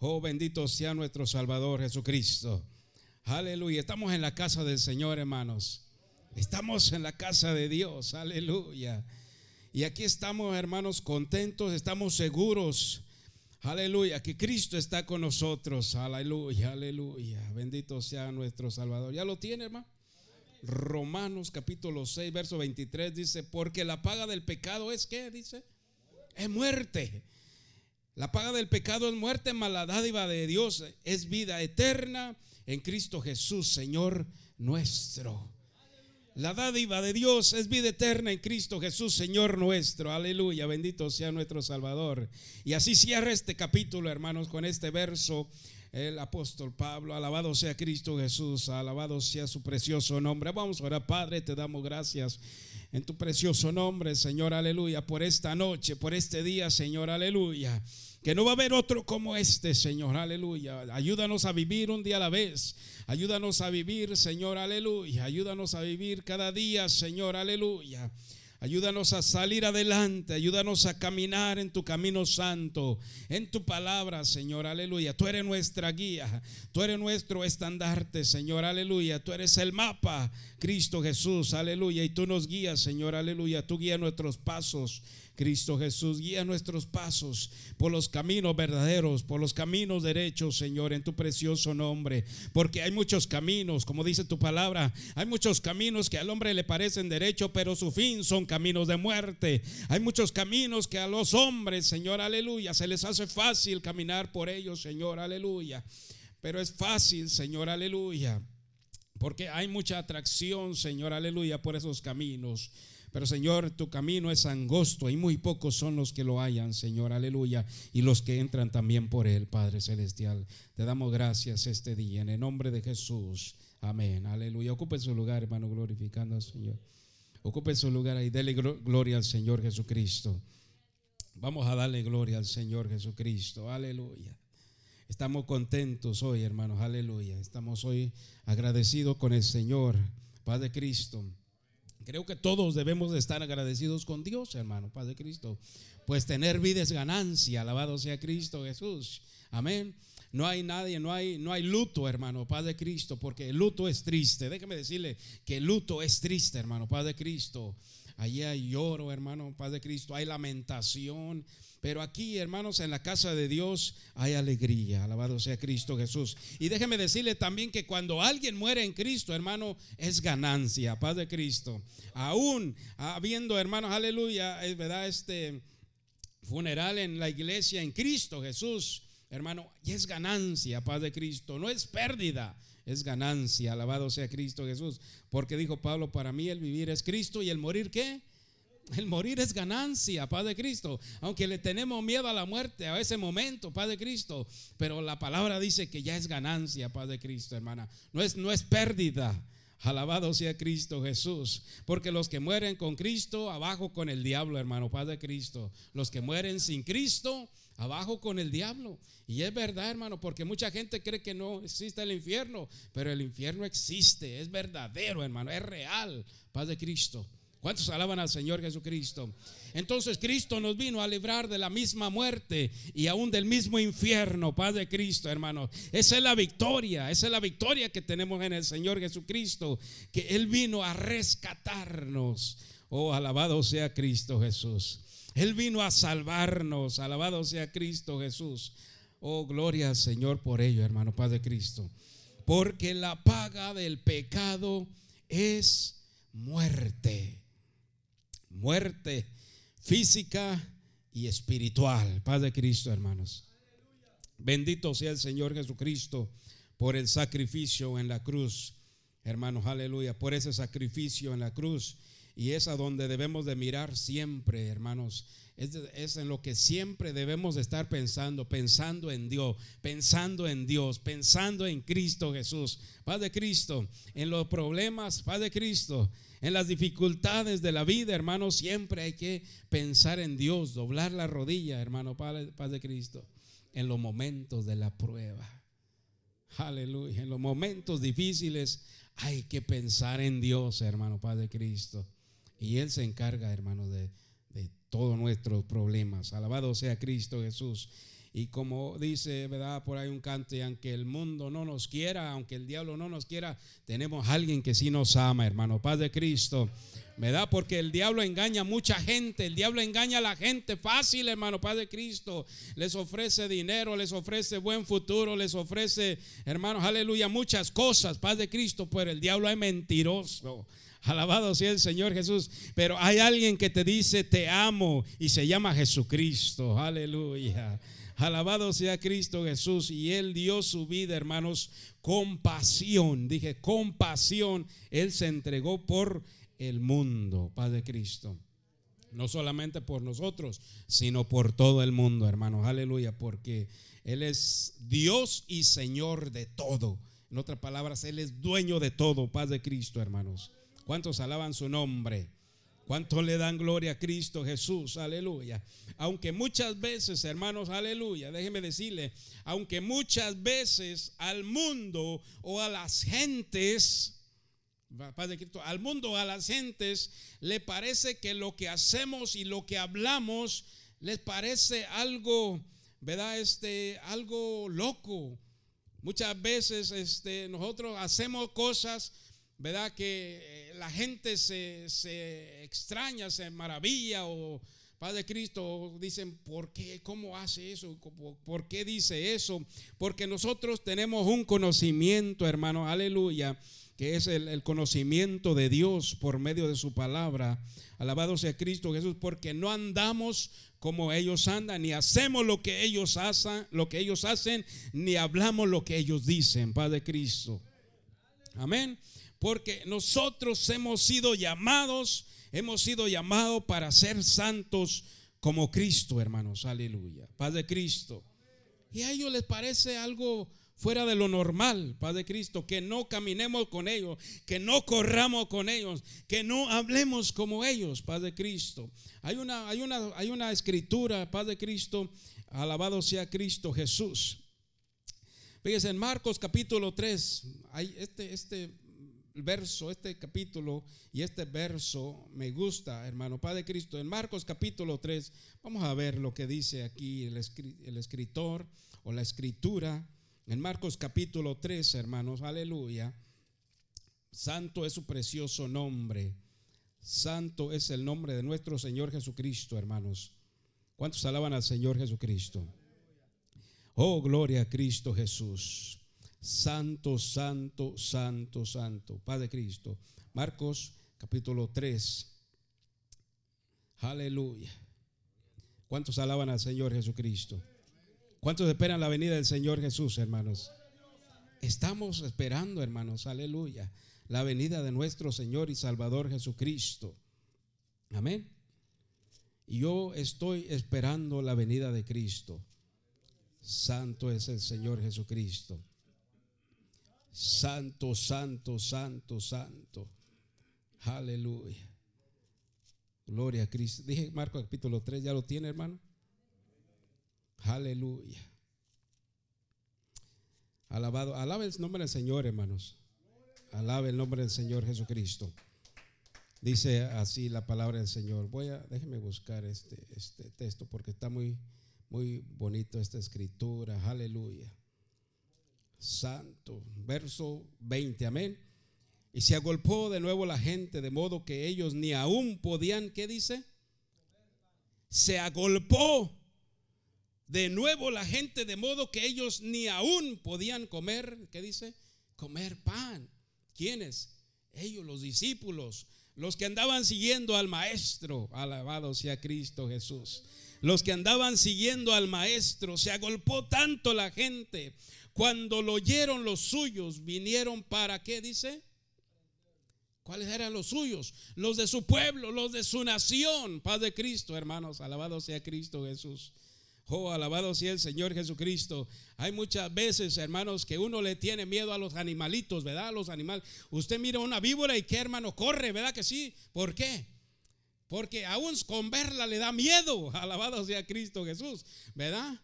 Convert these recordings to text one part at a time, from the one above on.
Oh, bendito sea nuestro Salvador Jesucristo. Aleluya. Estamos en la casa del Señor, hermanos. Estamos en la casa de Dios. Aleluya. Y aquí estamos, hermanos, contentos, estamos seguros. Aleluya, que Cristo está con nosotros. Aleluya, aleluya. Bendito sea nuestro Salvador. ¿Ya lo tiene, hermano? Romanos capítulo 6, verso 23 dice, porque la paga del pecado es que, dice, es muerte. La paga del pecado es muerte, mala dádiva de Dios es vida eterna en Cristo Jesús, Señor nuestro. La dádiva de Dios es vida eterna en Cristo Jesús, Señor nuestro. Aleluya, bendito sea nuestro Salvador. Y así cierra este capítulo, hermanos, con este verso. El apóstol Pablo, alabado sea Cristo Jesús, alabado sea su precioso nombre. Vamos a orar, Padre, te damos gracias en tu precioso nombre, Señor, aleluya, por esta noche, por este día, Señor, aleluya. Que no va a haber otro como este, Señor, aleluya. Ayúdanos a vivir un día a la vez. Ayúdanos a vivir, Señor, aleluya. Ayúdanos a vivir cada día, Señor, aleluya. Ayúdanos a salir adelante, ayúdanos a caminar en tu camino santo, en tu palabra, Señor, aleluya. Tú eres nuestra guía, tú eres nuestro estandarte, Señor, aleluya. Tú eres el mapa, Cristo Jesús, aleluya. Y tú nos guías, Señor, aleluya. Tú guías nuestros pasos. Cristo Jesús, guía nuestros pasos por los caminos verdaderos, por los caminos derechos, Señor, en tu precioso nombre. Porque hay muchos caminos, como dice tu palabra, hay muchos caminos que al hombre le parecen derechos, pero su fin son caminos de muerte. Hay muchos caminos que a los hombres, Señor, aleluya, se les hace fácil caminar por ellos, Señor, aleluya. Pero es fácil, Señor, aleluya. Porque hay mucha atracción, Señor, aleluya, por esos caminos. Pero Señor, tu camino es angosto y muy pocos son los que lo hayan, Señor, aleluya. Y los que entran también por él, Padre Celestial. Te damos gracias este día en el nombre de Jesús. Amén, aleluya. Ocupe su lugar, hermano, glorificando al Señor. Ocupe su lugar y dele gloria al Señor Jesucristo. Vamos a darle gloria al Señor Jesucristo. Aleluya. Estamos contentos hoy, hermanos. Aleluya. Estamos hoy agradecidos con el Señor, Padre Cristo. Creo que todos debemos de estar agradecidos con Dios, hermano, Padre Cristo. Pues tener vida es ganancia, alabado sea Cristo Jesús. Amén. No hay nadie, no hay, no hay luto, hermano, Padre Cristo, porque el luto es triste. Déjeme decirle que el luto es triste, hermano, Padre Cristo. Allí hay lloro, hermano, Padre Cristo, hay lamentación. Pero aquí, hermanos, en la casa de Dios hay alegría. Alabado sea Cristo Jesús. Y déjeme decirle también que cuando alguien muere en Cristo, hermano, es ganancia. Paz de Cristo. Aún habiendo, hermanos, aleluya, es verdad, este funeral en la iglesia en Cristo Jesús, hermano, y es ganancia, paz de Cristo. No es pérdida, es ganancia. Alabado sea Cristo Jesús. Porque dijo Pablo, para mí el vivir es Cristo y el morir, ¿qué? El morir es ganancia, Padre Cristo. Aunque le tenemos miedo a la muerte a ese momento, Padre Cristo. Pero la palabra dice que ya es ganancia, Padre Cristo, hermana. No es, no es pérdida. Alabado sea Cristo Jesús. Porque los que mueren con Cristo, abajo con el diablo, hermano, Padre Cristo. Los que mueren sin Cristo, abajo con el diablo. Y es verdad, hermano, porque mucha gente cree que no existe el infierno. Pero el infierno existe, es verdadero, hermano, es real, Padre Cristo. ¿Cuántos alaban al Señor Jesucristo? Entonces Cristo nos vino a librar de la misma muerte y aún del mismo infierno, Padre Cristo, hermano. Esa es la victoria, esa es la victoria que tenemos en el Señor Jesucristo, que Él vino a rescatarnos. Oh, alabado sea Cristo Jesús. Él vino a salvarnos, alabado sea Cristo Jesús. Oh, gloria al Señor por ello, hermano Padre Cristo. Porque la paga del pecado es muerte muerte física y espiritual. Padre Cristo, hermanos. Bendito sea el Señor Jesucristo por el sacrificio en la cruz. Hermanos, aleluya, por ese sacrificio en la cruz. Y es a donde debemos de mirar siempre, hermanos. Es, es, en lo que siempre debemos de estar pensando, pensando en Dios, pensando en Dios, pensando en Cristo Jesús. Padre Cristo, en los problemas, Padre Cristo, en las dificultades de la vida, hermano, siempre hay que pensar en Dios, doblar la rodilla, hermano, Padre, Padre Cristo, en los momentos de la prueba. Aleluya. En los momentos difíciles hay que pensar en Dios, hermano, Padre Cristo. Y Él se encarga, hermano, de, de todos nuestros problemas. Alabado sea Cristo Jesús. Y como dice, ¿verdad? Por ahí un canto, y aunque el mundo no nos quiera, aunque el diablo no nos quiera, tenemos alguien que sí nos ama, hermano. Paz de Cristo. ¿Verdad? Porque el diablo engaña a mucha gente. El diablo engaña a la gente fácil, hermano. Paz de Cristo. Les ofrece dinero, les ofrece buen futuro, les ofrece, hermanos, aleluya, muchas cosas. Paz de Cristo. Pero el diablo es mentiroso. Alabado sea el Señor Jesús. Pero hay alguien que te dice, te amo. Y se llama Jesucristo. Aleluya. Alabado sea Cristo Jesús. Y Él dio su vida, hermanos, con pasión. Dije, con pasión. Él se entregó por el mundo, Padre Cristo. No solamente por nosotros, sino por todo el mundo, hermanos. Aleluya. Porque Él es Dios y Señor de todo. En otras palabras, Él es dueño de todo, Paz de Cristo, hermanos. ¿Cuántos alaban su nombre? ¿Cuántos le dan gloria a Cristo Jesús? Aleluya. Aunque muchas veces, hermanos, aleluya, déjeme decirle, aunque muchas veces al mundo o a las gentes, Padre Cristo, al mundo, a las gentes, le parece que lo que hacemos y lo que hablamos les parece algo, ¿verdad? Este, algo loco. Muchas veces este, nosotros hacemos cosas ¿verdad? Que eh, la gente se, extraña, se maravilla o Padre Cristo dicen, ¿por qué? ¿Cómo hace eso? ¿Por qué dice eso? Porque nosotros tenemos un conocimiento, hermano, aleluya, que es el, el, conocimiento de Dios por medio de su palabra. Alabado sea Cristo Jesús, porque no andamos como ellos andan, ni hacemos lo que ellos hacen, lo que ellos hacen, ni hablamos lo que ellos dicen, Padre Cristo. Amén. Porque nosotros hemos sido llamados, hemos sido llamados para ser santos como Cristo, hermanos. Aleluya. Paz de Cristo. Y a ellos les parece algo fuera de lo normal, Paz de Cristo, que no caminemos con ellos, que no corramos con ellos, que no hablemos como ellos, Paz de Cristo. Hay una, hay una, hay una escritura, Paz de Cristo, alabado sea Cristo Jesús. Fíjense en Marcos capítulo 3, hay este, este verso, este capítulo y este verso me gusta, hermano Padre Cristo. En Marcos capítulo 3, vamos a ver lo que dice aquí el, escritor o la escritura. En Marcos capítulo 3, hermanos, aleluya. Santo es su precioso nombre. Santo es el nombre de nuestro Señor Jesucristo, hermanos. ¿Cuántos alaban al Señor Jesucristo? Oh, gloria a Cristo Jesús. Santo, santo, santo, santo. Padre Cristo. Marcos capítulo 3. Aleluya. ¿Cuántos alaban al Señor Jesucristo? ¿Cuántos esperan la venida del Señor Jesús, hermanos? Estamos esperando, hermanos, aleluya, la venida de nuestro Señor y Salvador Jesucristo. Amén. Yo estoy esperando la venida de Cristo. Santo es el Señor Jesucristo. Santo, santo, santo, santo. Aleluya. Gloria a Cristo. Dije Marcos capítulo 3, ¿ya lo tiene, hermano? Aleluya. Alabado, alabe el nombre del Señor, hermanos. Alabe el nombre del Señor Jesucristo. Dice así la palabra del Señor. Voy a, déjeme buscar este, este texto porque está muy, muy bonito esta escritura. Aleluya santo. Verso 20, amén. Y se agolpó de nuevo la gente, de modo que ellos ni aún podían, ¿qué dice? Se agolpó de nuevo la gente, de modo que ellos ni aún podían comer, ¿qué dice? Comer pan. ¿Quiénes? Ellos, los discípulos, los que andaban siguiendo al Maestro, alabado sea Cristo Jesús. Los que andaban siguiendo al Maestro, se agolpó tanto la gente cuando lo oyeron los suyos, vinieron para qué dice? ¿Cuáles eran los suyos? Los de su pueblo, los de su nación. Paz de Cristo, hermanos. Alabado sea Cristo Jesús. Oh, alabado sea el Señor Jesucristo. Hay muchas veces, hermanos, que uno le tiene miedo a los animalitos, ¿verdad? A los animales. Usted mira una víbora y qué hermano corre, ¿verdad que sí? ¿Por qué? Porque aún con verla le da miedo. Alabado sea Cristo Jesús, ¿verdad?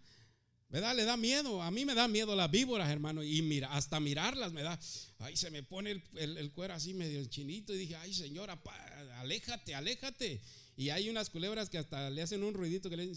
¿Verdad? Le da miedo. A mí me da miedo las víboras, hermano. Y mira, hasta mirarlas me da. Ay, se me pone el, cuero así medio chinito. Y dije, ay, señora, aléjate, aléjate. Y hay unas culebras que hasta le hacen un ruidito que le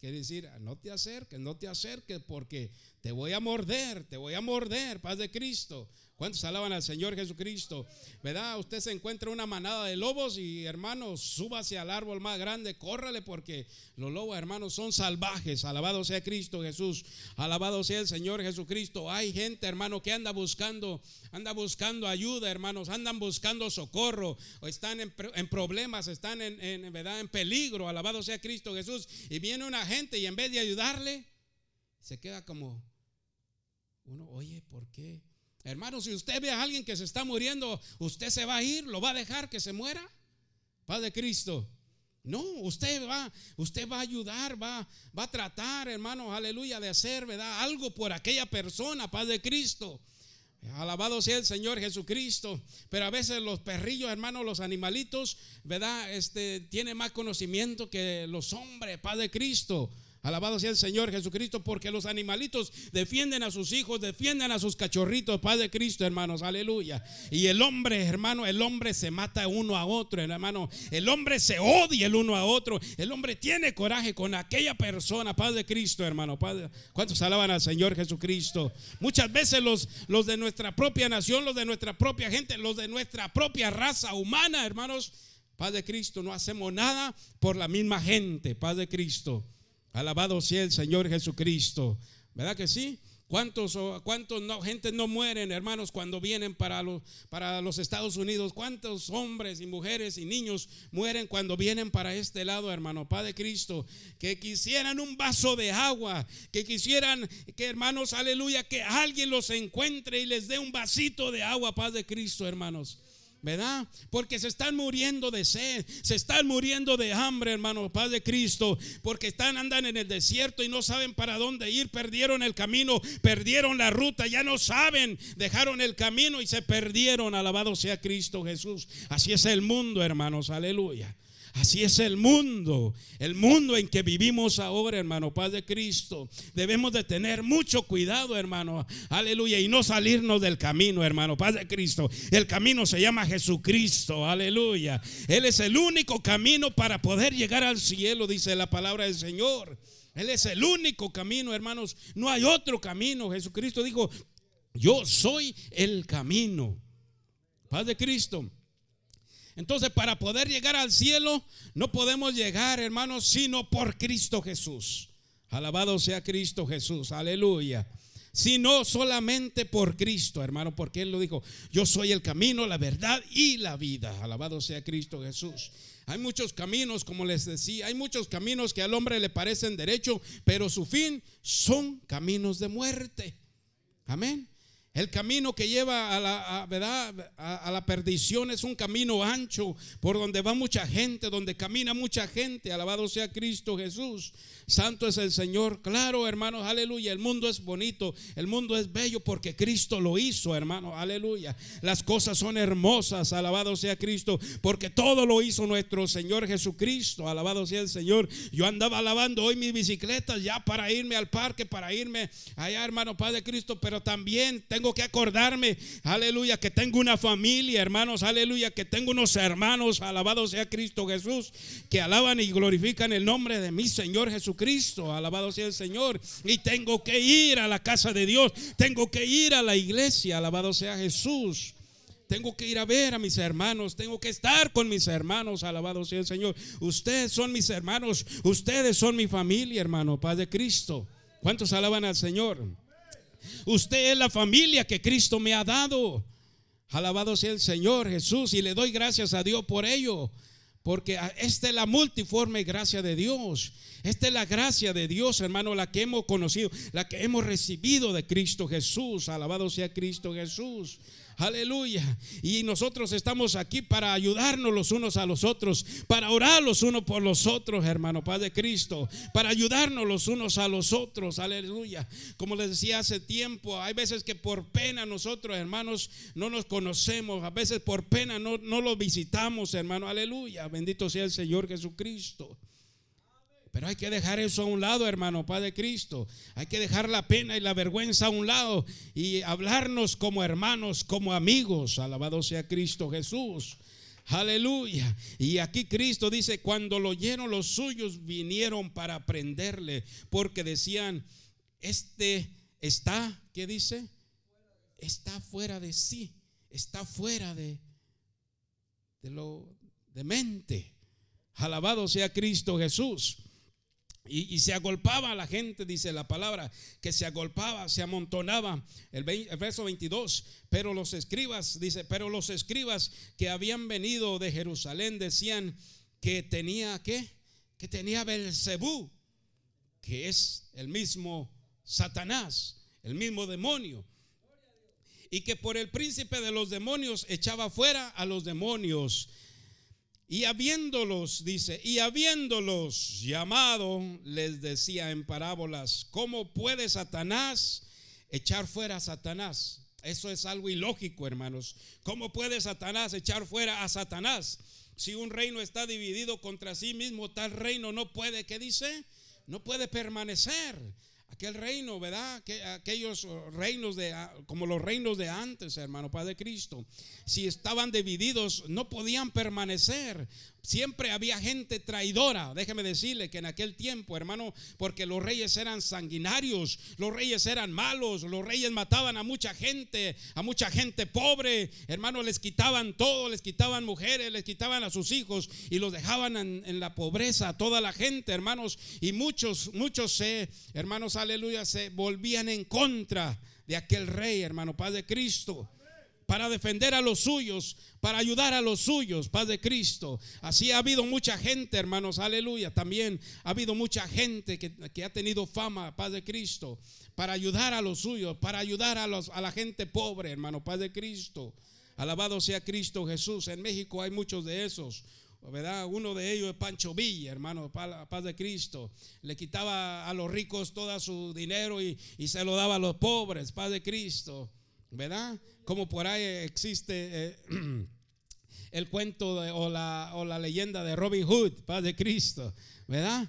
quiere decir, no te acerques, no te acerques porque te voy a morder, te voy a morder, paz de Cristo. ¿Cuántos alaban al Señor Jesucristo? ¿Verdad? Usted se encuentra una manada de lobos y hermanos, súbase al árbol más grande, córrale porque los lobos, hermanos, son salvajes. Alabado sea Cristo Jesús. Alabado sea el Señor Jesucristo. Hay gente, hermano, que anda buscando, anda buscando ayuda, hermanos, andan buscando socorro, o están en, problemas, están en, en, ¿verdad? en peligro. Alabado sea Cristo Jesús. Y viene una gente y en vez de ayudarle, se queda como uno, oye, ¿por qué? Hermano, si usted ve a alguien que se está muriendo, ¿usted se va a ir? ¿Lo va a dejar que se muera? Padre Cristo. No, usted va, usted va a ayudar, va, va a tratar, hermano, aleluya, de hacer, ¿verdad? Algo por aquella persona, Padre Cristo. Alabado sea el Señor Jesucristo. Pero a veces los perrillos, hermano, los animalitos, ¿verdad? Este, tienen más conocimiento que los hombres, Padre Cristo. Alabado sea el Señor Jesucristo, porque los animalitos defienden a sus hijos, defienden a sus cachorritos, Padre Cristo, hermanos, aleluya. Y el hombre, hermano, el hombre se mata uno a otro, hermano. El hombre se odia el uno a otro. El hombre tiene coraje con aquella persona, Padre Cristo, hermano. Padre, ¿Cuántos alaban al Señor Jesucristo? Muchas veces los, los de nuestra propia nación, los de nuestra propia gente, los de nuestra propia raza humana, hermanos, Padre Cristo, no hacemos nada por la misma gente, Padre Cristo. Alabado sea el Señor Jesucristo. ¿Verdad que sí? ¿Cuántos, cuántos no, gente no mueren, hermanos, cuando vienen para los, para los Estados Unidos? ¿Cuántos hombres y mujeres y niños mueren cuando vienen para este lado, hermano? Padre Cristo, que quisieran un vaso de agua, que quisieran que, hermanos, aleluya, que alguien los encuentre y les dé un vasito de agua, Padre Cristo, hermanos. ¿Verdad? Porque se están muriendo de sed, se están muriendo de hambre, hermano, Padre Cristo, porque están andan en el desierto y no saben para dónde ir, perdieron el camino, perdieron la ruta, ya no saben, dejaron el camino y se perdieron, alabado sea Cristo Jesús. Así es el mundo, hermanos, aleluya. Así es el mundo, el mundo en que vivimos ahora, hermano, Padre Cristo. Debemos de tener mucho cuidado, hermano, aleluya, y no salirnos del camino, hermano, Padre Cristo. El camino se llama Jesucristo, aleluya. Él es el único camino para poder llegar al cielo, dice la palabra del Señor. Él es el único camino, hermanos. No hay otro camino. Jesucristo dijo, yo soy el camino. Padre Cristo. Entonces, para poder llegar al cielo, no podemos llegar, hermanos, sino por Cristo Jesús. Alabado sea Cristo Jesús, aleluya. Sino solamente por Cristo, hermano, porque Él lo dijo, yo soy el camino, la verdad y la vida. Alabado sea Cristo Jesús. Hay muchos caminos, como les decía, hay muchos caminos que al hombre le parecen derecho, pero su fin son caminos de muerte. Amén. El camino que lleva a la, ¿verdad? A, la perdición es un camino ancho por donde va mucha gente, donde camina mucha gente. Alabado sea Cristo Jesús. Santo es el Señor. Claro, hermanos, aleluya. El mundo es bonito, el mundo es bello porque Cristo lo hizo, hermano. Aleluya. Las cosas son hermosas. Alabado sea Cristo porque todo lo hizo nuestro Señor Jesucristo. Alabado sea el Señor. Yo andaba alabando hoy mis bicicletas ya para irme al parque, para irme allá, hermano Padre Cristo, pero también tengo tengo que acordarme, aleluya, que tengo una familia, hermanos, aleluya, que tengo unos hermanos, alabado sea Cristo Jesús, que alaban y glorifican el nombre de mi Señor Jesucristo, alabado sea el Señor. Y tengo que ir a la casa de Dios, tengo que ir a la iglesia, alabado sea Jesús. Tengo que ir a ver a mis hermanos, tengo que estar con mis hermanos, alabado sea el Señor. Ustedes son mis hermanos, ustedes son mi familia, hermano, Padre Cristo. ¿Cuántos alaban al Señor? Usted es la familia que Cristo me ha dado. Alabado sea el Señor Jesús y le doy gracias a Dios por ello. Porque esta es la multiforme gracia de Dios. Esta es la gracia de Dios, hermano, la que hemos conocido, la que hemos recibido de Cristo Jesús. Alabado sea Cristo Jesús. Aleluya. Y nosotros estamos aquí para ayudarnos los unos a los otros, para orar los unos por los otros, hermano Padre Cristo, para ayudarnos los unos a los otros. Aleluya. Como les decía hace tiempo, hay veces que por pena nosotros, hermanos, no nos conocemos, a veces por pena no, no los visitamos, hermano. Aleluya. Bendito sea el Señor Jesucristo. Pero hay que dejar eso a un lado, hermano, Padre Cristo. Hay que dejar la pena y la vergüenza a un lado y hablarnos como hermanos, como amigos. Alabado sea Cristo Jesús. Aleluya. Y aquí Cristo dice, cuando lo oyeron los suyos vinieron para prenderle, porque decían, este está, ¿qué dice? Está fuera de sí, está fuera de, de lo de mente. Alabado sea Cristo Jesús. Y, se agolpaba la gente, dice la palabra, que se agolpaba, se amontonaba. El, verso 22, pero los escribas, dice, pero los escribas que habían venido de Jerusalén decían que tenía, ¿qué? Que tenía Belcebú, que es el mismo Satanás, el mismo demonio. Y que por el príncipe de los demonios echaba fuera a los demonios. Y habiéndolos, dice, y habiéndolos llamado, les decía en parábolas, ¿cómo puede Satanás echar fuera a Satanás? Eso es algo ilógico, hermanos. ¿Cómo puede Satanás echar fuera a Satanás? Si un reino está dividido contra sí mismo, tal reino no puede, ¿qué dice? No puede permanecer aquel reino, ¿verdad? Que, aquellos reinos de, como los reinos de antes, hermano Padre Cristo, si estaban divididos, no podían permanecer. Siempre había gente traidora. Déjeme decirle que en aquel tiempo, hermano, porque los reyes eran sanguinarios, los reyes eran malos, los reyes mataban a mucha gente, a mucha gente pobre, hermano, les quitaban todo, les quitaban mujeres, les quitaban a sus hijos y los dejaban en, la pobreza a toda la gente, hermanos. Y muchos, muchos se, hermanos, aleluya, se volvían en contra de aquel rey, hermano, Padre Cristo para defender a los suyos, para ayudar a los suyos, paz de Cristo. Así ha habido mucha gente, hermanos, aleluya. También ha habido mucha gente que, ha tenido fama, paz de Cristo, para ayudar a los suyos, para ayudar a, los, a la gente pobre, hermano, paz de Cristo. Alabado sea Cristo Jesús. En México hay muchos de esos. ¿verdad? Uno de ellos es Pancho Villa, hermano, paz de Cristo. Le quitaba a los ricos todo su dinero y, y se lo daba a los pobres, paz de Cristo. ¿Verdad? Como por ahí existe eh, el cuento o, la, o la leyenda de Robin Hood, paz de Cristo, ¿verdad?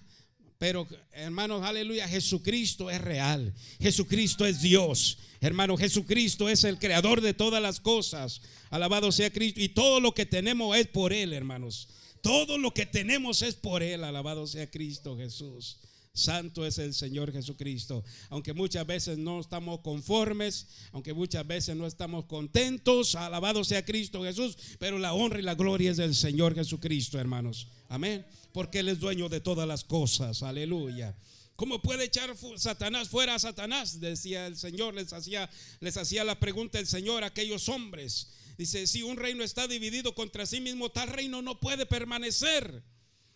Pero hermanos, aleluya, Jesucristo es real. Jesucristo es Dios. Hermano, Jesucristo es el creador de todas las cosas. Alabado sea Cristo. Y todo lo que tenemos es por Él, hermanos. Todo lo que tenemos es por Él. Alabado sea Cristo Jesús. Santo es el Señor Jesucristo. Aunque muchas veces no estamos conformes, aunque muchas veces no estamos contentos, alabado sea Cristo Jesús, pero la honra y la gloria es del Señor Jesucristo, hermanos. Amén. Porque Él es dueño de todas las cosas. Aleluya. ¿Cómo puede echar Satanás fuera a Satanás? Decía el Señor, les hacía, les hacía la pregunta el Señor a aquellos hombres. Dice, si un reino está dividido contra sí mismo, tal reino no puede permanecer.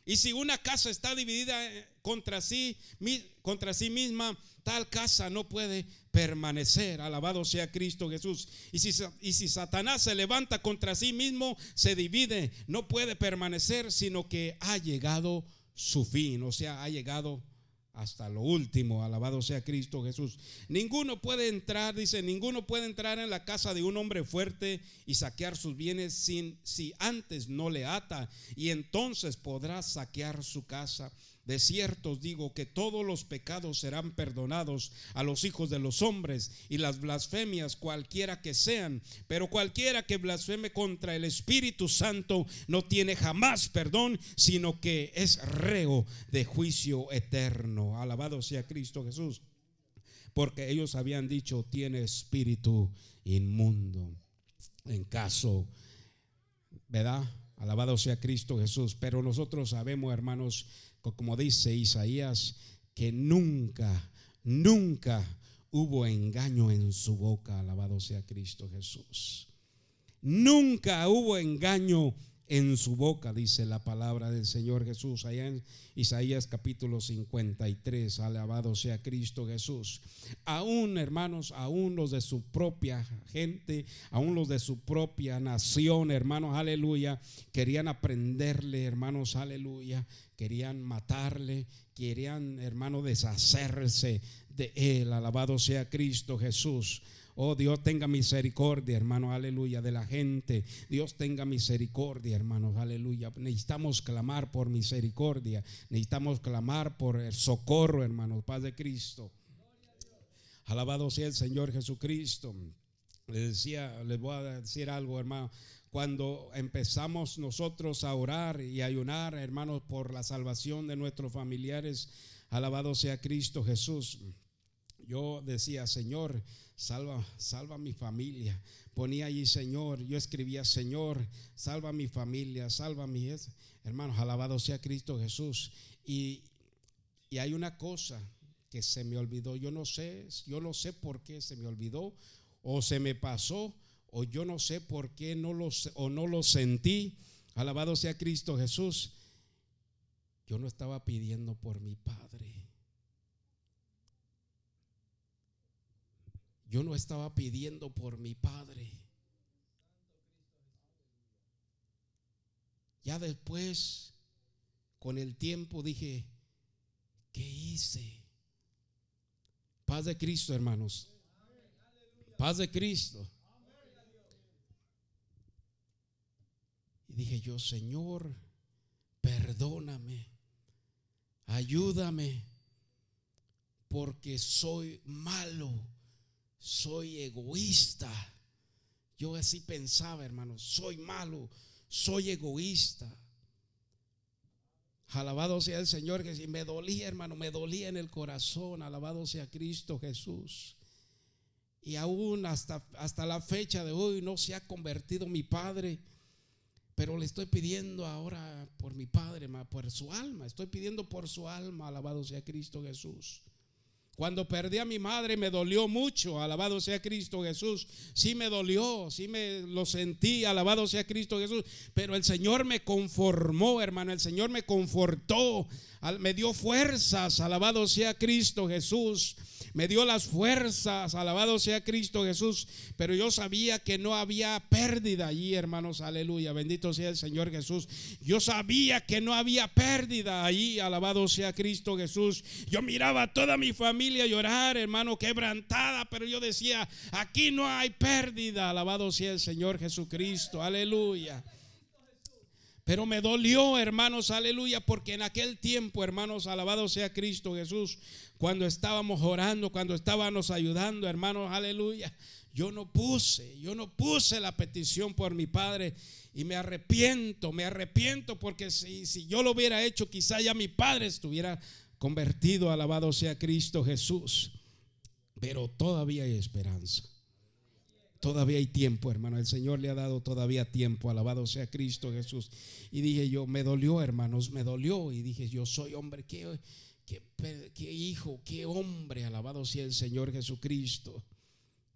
Y si una casa está dividida eh, contra sí, contra sí misma, tal casa no puede permanecer. Alabado sea Cristo Jesús. Y si, y si Satanás se levanta contra sí mismo, se divide, no puede permanecer, sino que ha llegado su fin, o sea, ha llegado hasta lo último. Alabado sea Cristo Jesús. Ninguno puede entrar, dice, ninguno puede entrar en la casa de un hombre fuerte y saquear sus bienes sin si antes no le ata y entonces podrá saquear su casa. De cierto os digo que todos los pecados serán perdonados a los hijos de los hombres y las blasfemias cualquiera que sean, pero cualquiera que blasfeme contra el Espíritu Santo no tiene jamás perdón, sino que es reo de juicio eterno. Alabado sea Cristo Jesús, porque ellos habían dicho tiene espíritu inmundo. En caso, ¿verdad? Alabado sea Cristo Jesús. Pero nosotros sabemos, hermanos, como dice Isaías, que nunca, nunca hubo engaño en su boca, alabado sea Cristo Jesús. Nunca hubo engaño en su boca, dice la palabra del Señor Jesús, allá en Isaías capítulo 53, alabado sea Cristo Jesús. Aún, hermanos, aún los de su propia gente, aún los de su propia nación, hermanos, aleluya, querían aprenderle, hermanos, aleluya, querían matarle, querían, hermano, deshacerse de él, alabado sea Cristo Jesús. Oh Dios tenga misericordia, hermano, aleluya, de la gente. Dios tenga misericordia, hermanos, aleluya. Necesitamos clamar por misericordia. Necesitamos clamar por el socorro, hermanos, paz de Cristo. Alabado sea el Señor Jesucristo. Les decía, les voy a decir algo, hermano. cuando empezamos nosotros a orar y ayunar, hermanos, por la salvación de nuestros familiares, alabado sea Cristo Jesús. Yo decía, Señor, salva, salva mi familia. Ponía allí, Señor, yo escribía, Señor, salva mi familia, salva mi... Hermanos, alabado sea Cristo Jesús. Y, y hay una cosa que se me olvidó, yo no sé, yo no sé por qué se me olvidó o se me pasó o yo no sé por qué no lo, o no lo sentí. Alabado sea Cristo Jesús. Yo no estaba pidiendo por mi Padre. Yo no estaba pidiendo por mi Padre. Ya después, con el tiempo, dije, ¿qué hice? Paz de Cristo, hermanos. Paz de Cristo. dije yo, Señor, perdóname, ayúdame, porque soy malo, soy egoísta. Yo así pensaba, hermano, soy malo, soy egoísta. Alabado sea el Señor, que si me dolía, hermano, me dolía en el corazón. Alabado sea Cristo Jesús. Y aún hasta, hasta la fecha de hoy no se ha convertido mi Padre pero le estoy pidiendo ahora por mi padre, por su alma. Estoy pidiendo por su alma. Alabado sea Cristo Jesús. Cuando perdí a mi madre me dolió mucho, alabado sea Cristo Jesús. Sí me dolió, sí me lo sentí, alabado sea Cristo Jesús. Pero el Señor me conformó, hermano, el Señor me confortó, me dio fuerzas, alabado sea Cristo Jesús me dio las fuerzas, alabado sea Cristo Jesús, pero yo sabía que no había pérdida allí, hermanos, aleluya, bendito sea el Señor Jesús. Yo sabía que no había pérdida allí, alabado sea Cristo Jesús. Yo miraba a toda mi familia llorar, hermano, quebrantada, pero yo decía, aquí no hay pérdida, alabado sea el Señor Jesucristo, aleluya. Pero me dolió, hermanos, aleluya, porque en aquel tiempo, hermanos, alabado sea Cristo Jesús, cuando estábamos orando, cuando estábamos ayudando, hermanos, aleluya, yo no puse, yo no puse la petición por mi padre y me arrepiento, me arrepiento porque si, si yo lo hubiera hecho, quizá ya mi padre estuviera convertido, alabado sea Cristo Jesús. Pero todavía hay esperanza. Todavía hay tiempo, hermano. El Señor le ha dado todavía tiempo. Alabado sea Cristo Jesús. Y dije yo, me dolió, hermanos, me dolió. Y dije, yo soy hombre, qué, qué hijo, qué hombre. Alabado sea el Señor Jesucristo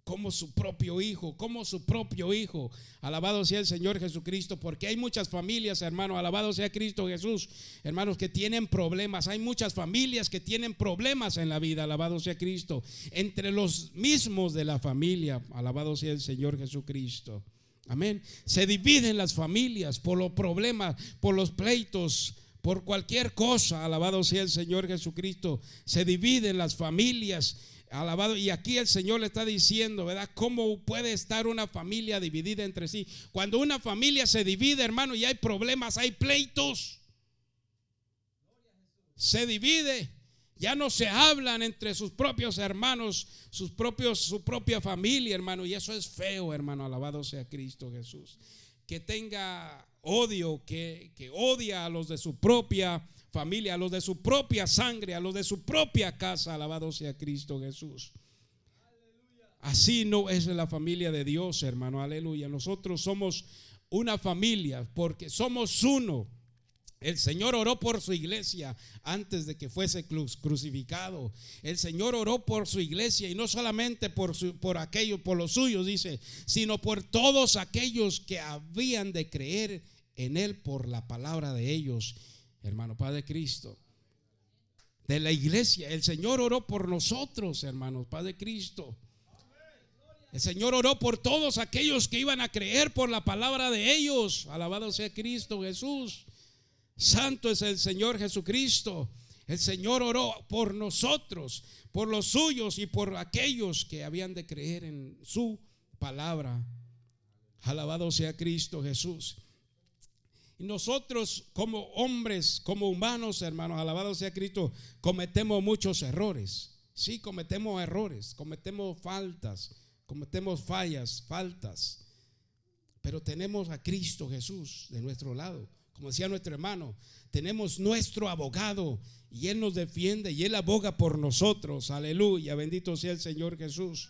como su propio hijo, como su propio hijo. Alabado sea el Señor Jesucristo, porque hay muchas familias, hermano, alabado sea Cristo Jesús, hermanos, que tienen problemas. Hay muchas familias que tienen problemas en la vida, alabado sea Cristo. Entre los mismos de la familia, alabado sea el Señor Jesucristo. Amén. Se dividen las familias por los problemas, por los pleitos, por cualquier cosa, alabado sea el Señor Jesucristo. Se dividen las familias Alabado. Y aquí el Señor le está diciendo, ¿verdad? ¿Cómo puede estar una familia dividida entre sí? Cuando una familia se divide, hermano, y hay problemas, hay pleitos. Se divide. Ya no se hablan entre sus propios hermanos, sus propios, su propia familia, hermano. Y eso es feo, hermano. Alabado sea Cristo Jesús. Que tenga odio, que, que odia a los de su propia familia, a los de su propia sangre, a los de su propia casa. Alabado sea Cristo Jesús. Así no es la familia de Dios, hermano. Aleluya. Nosotros somos una familia porque somos uno. El Señor oró por su iglesia antes de que fuese crucificado. El Señor oró por su iglesia y no solamente por, por aquellos, por los suyos, dice, sino por todos aquellos que habían de creer en Él por la palabra de ellos hermano Padre Cristo. De la iglesia. El Señor oró por nosotros, hermanos, Padre Cristo. El Señor oró por todos aquellos que iban a creer por la palabra de ellos. Alabado sea Cristo Jesús. Santo es el Señor Jesucristo. El Señor oró por nosotros, por los suyos y por aquellos que habían de creer en su palabra. Alabado sea Cristo Jesús. Y nosotros como hombres, como humanos, hermanos, alabado sea Cristo, cometemos muchos errores. Sí, cometemos errores, cometemos faltas, cometemos fallas, faltas. Pero tenemos a Cristo Jesús de nuestro lado. Como decía nuestro hermano, tenemos nuestro abogado y Él nos defiende y Él aboga por nosotros. Aleluya, bendito sea el Señor Jesús.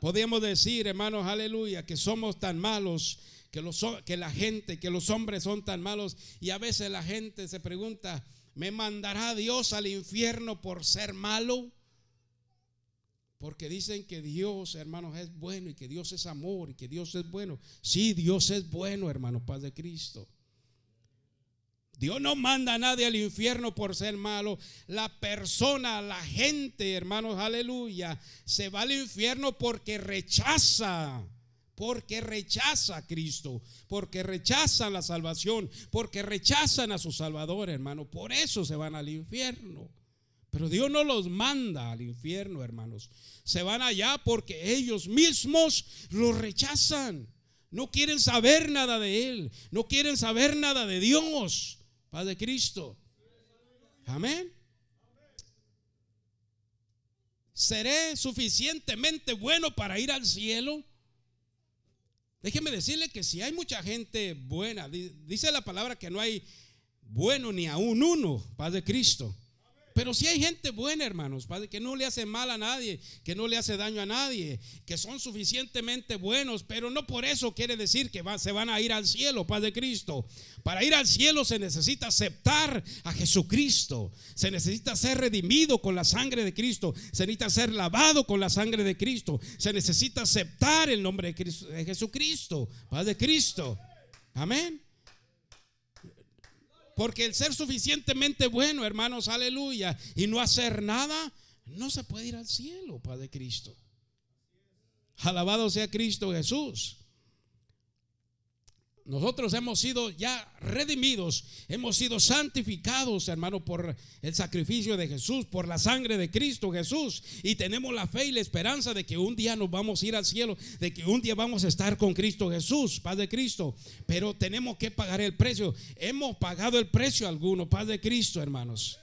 Podemos decir, hermanos, aleluya, que somos tan malos, que, los, que la gente, que los hombres son tan malos. Y a veces la gente se pregunta, ¿me mandará Dios al infierno por ser malo? Porque dicen que Dios, hermanos, es bueno y que Dios es amor y que Dios es bueno. Sí, Dios es bueno, hermano, Paz de Cristo. Dios no manda a nadie al infierno por ser malo. La persona, la gente, hermanos, aleluya, se va al infierno porque rechaza, porque rechaza a Cristo, porque rechazan la salvación, porque rechazan a su Salvador, hermano. Por eso se van al infierno. Pero Dios no los manda al infierno, hermanos. Se van allá porque ellos mismos lo rechazan. No quieren saber nada de Él. No quieren saber nada de Dios. Padre Cristo. Amén. ¿Seré suficientemente bueno para ir al cielo? Déjeme decirle que si hay mucha gente buena, dice la palabra que no hay bueno ni aún uno, Padre Cristo. Pero si hay gente buena, hermanos, Padre, que no le hace mal a nadie, que no le hace daño a nadie, que son suficientemente buenos, pero no por eso quiere decir que se van a ir al cielo, Padre Cristo. Para ir al cielo se necesita aceptar a Jesucristo, se necesita ser redimido con la sangre de Cristo, se necesita ser lavado con la sangre de Cristo, se necesita aceptar el nombre de, de Jesucristo, Padre Cristo. Amén. Porque el ser suficientemente bueno, hermanos, aleluya, y no hacer nada, no se puede ir al cielo, Padre Cristo. Alabado sea Cristo Jesús. Nosotros hemos sido ya redimidos, hemos sido santificados, hermano, por el sacrificio de Jesús, por la sangre de Cristo Jesús. Y tenemos la fe y la esperanza de que un día nos vamos a ir al cielo, de que un día vamos a estar con Cristo Jesús, Padre Cristo. Pero tenemos que pagar el precio. Hemos pagado el precio alguno, Padre Cristo, hermanos.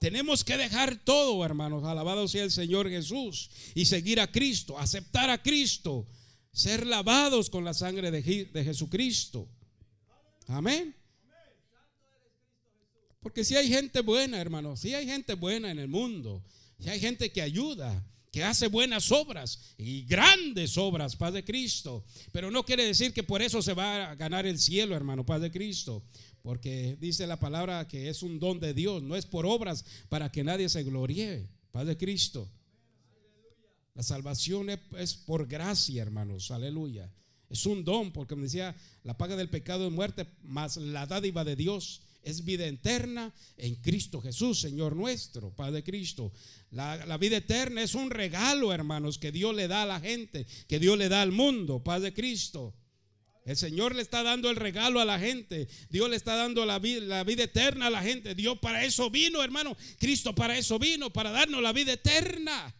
Tenemos que dejar todo, hermanos. Alabado sea el Señor Jesús. Y seguir a Cristo, aceptar a Cristo ser lavados con la sangre de, Jesucristo. Amén. Porque si hay gente buena, hermanos, si hay gente buena en el mundo, si hay gente que ayuda, que hace buenas obras y grandes obras, Padre Cristo. Pero no quiere decir que por eso se va a ganar el cielo, hermano, Padre Cristo. Porque dice la palabra que es un don de Dios, no es por obras para que nadie se gloríe, Padre Cristo. La salvación es, por gracia, hermanos. Aleluya. Es un don, porque me decía, la paga del pecado es muerte, más la dádiva de Dios es vida eterna en Cristo Jesús, Señor nuestro, Padre Cristo. La, vida eterna es un regalo, hermanos, que Dios le da a la gente, que Dios le da al mundo, Padre Cristo. El Señor le está dando el regalo a la gente. Dios le está dando la vida, la vida eterna a la gente. Dios para eso vino, hermano. Cristo para eso vino, para darnos la vida eterna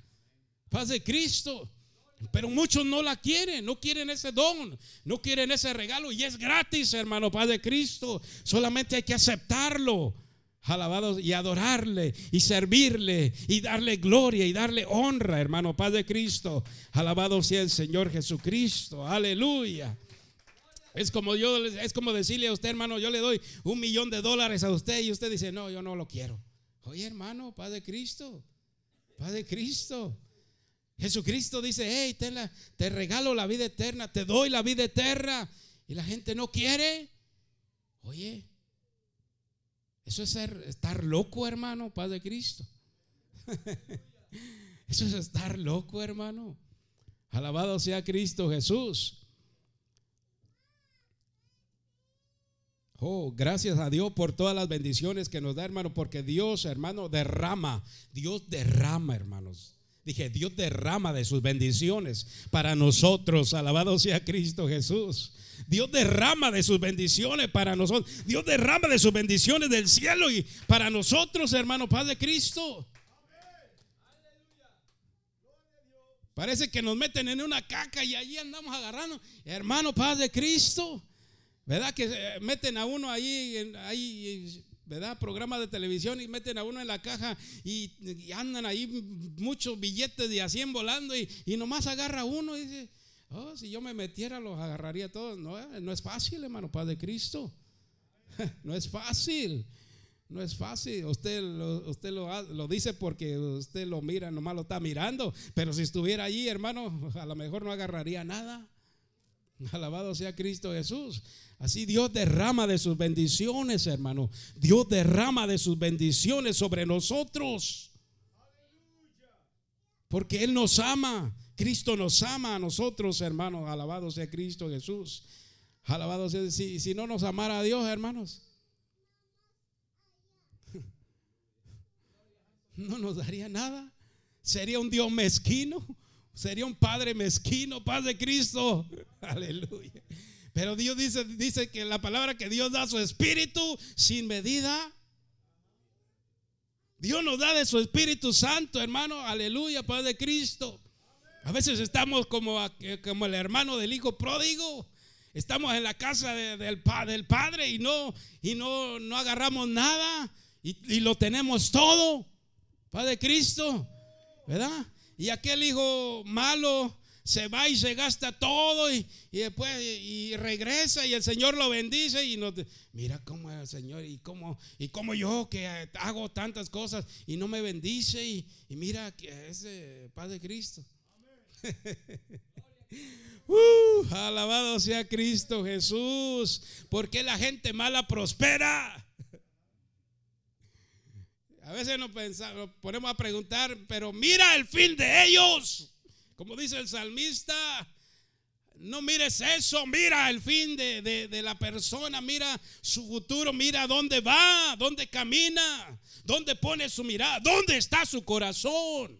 paz de Cristo. Pero muchos no la quieren, no quieren ese don, no quieren ese regalo y es gratis, hermano, paz de Cristo. Solamente hay que aceptarlo, alabado y adorarle y servirle y darle gloria y darle honra, hermano, paz de Cristo. Alabado sea el Señor Jesucristo, aleluya. Es como yo, es como decirle a usted, hermano, yo le doy un millón de dólares a usted y usted dice, no, yo no lo quiero. Oye, hermano, paz de Cristo, paz de Cristo. Jesucristo dice, hey, te, regalo la vida eterna, te doy la vida eterna. Y la gente no quiere. Oye, eso es estar loco, hermano, Padre Cristo. Eso es estar loco, hermano. Alabado sea Cristo Jesús. Oh, gracias a Dios por todas las bendiciones que nos da, hermano, porque Dios, hermano, derrama. Dios derrama, hermanos. Dije, Dios derrama de sus bendiciones para nosotros. Alabado sea Cristo Jesús. Dios derrama de sus bendiciones para nosotros. Dios derrama de sus bendiciones del cielo y para nosotros, hermano Padre Cristo. Parece que nos meten en una caca y allí andamos agarrando. Hermano Padre Cristo. ¿Verdad que meten a uno ahí, ahí ¿verdad? Programas de televisión y meten a uno en la caja y, andan ahí muchos billetes de a 100 volando y, nomás agarra uno y dice, Oh, si yo me metiera, los agarraría todos. No, no es fácil, hermano, Padre Cristo. No es fácil. No es fácil. Usted, lo, usted lo, lo, dice porque usted lo mira, nomás lo está mirando. Pero si estuviera allí, hermano, a lo mejor no agarraría nada. Alabado sea Cristo Jesús. Así Dios derrama de sus bendiciones, hermano. Dios derrama de sus bendiciones sobre nosotros. Porque Él nos ama. Cristo nos ama a nosotros, hermanos. Alabado sea Cristo Jesús. Alabado sea. Si, si no nos amara a Dios, hermanos, no nos daría nada. Sería un Dios mezquino. Sería un Padre mezquino, paz de Cristo. Aleluya. Pero Dios dice, dice que la palabra que Dios da su espíritu sin medida. Dios nos da de su Espíritu Santo, hermano. Aleluya, Padre de Cristo. A veces estamos como, como el hermano del hijo pródigo. Estamos en la casa del, Padre y no, y no, no agarramos nada y, y lo tenemos todo. Padre Cristo, ¿verdad? Y aquel hijo malo se va y se gasta todo y, después y regresa y el Señor lo bendice y nos mira cómo el Señor y cómo y cómo yo que hago tantas cosas y no me bendice y, mira que es Padre Cristo. uh, alabado sea Cristo Jesús, porque la gente mala prospera. A veces nos, pensamos, ponemos a preguntar, pero mira el fin de ellos. Como dice el salmista, no mires eso, mira el fin de, la persona, mira su futuro, mira dónde va, dónde camina, dónde pone su mirada, dónde está su corazón.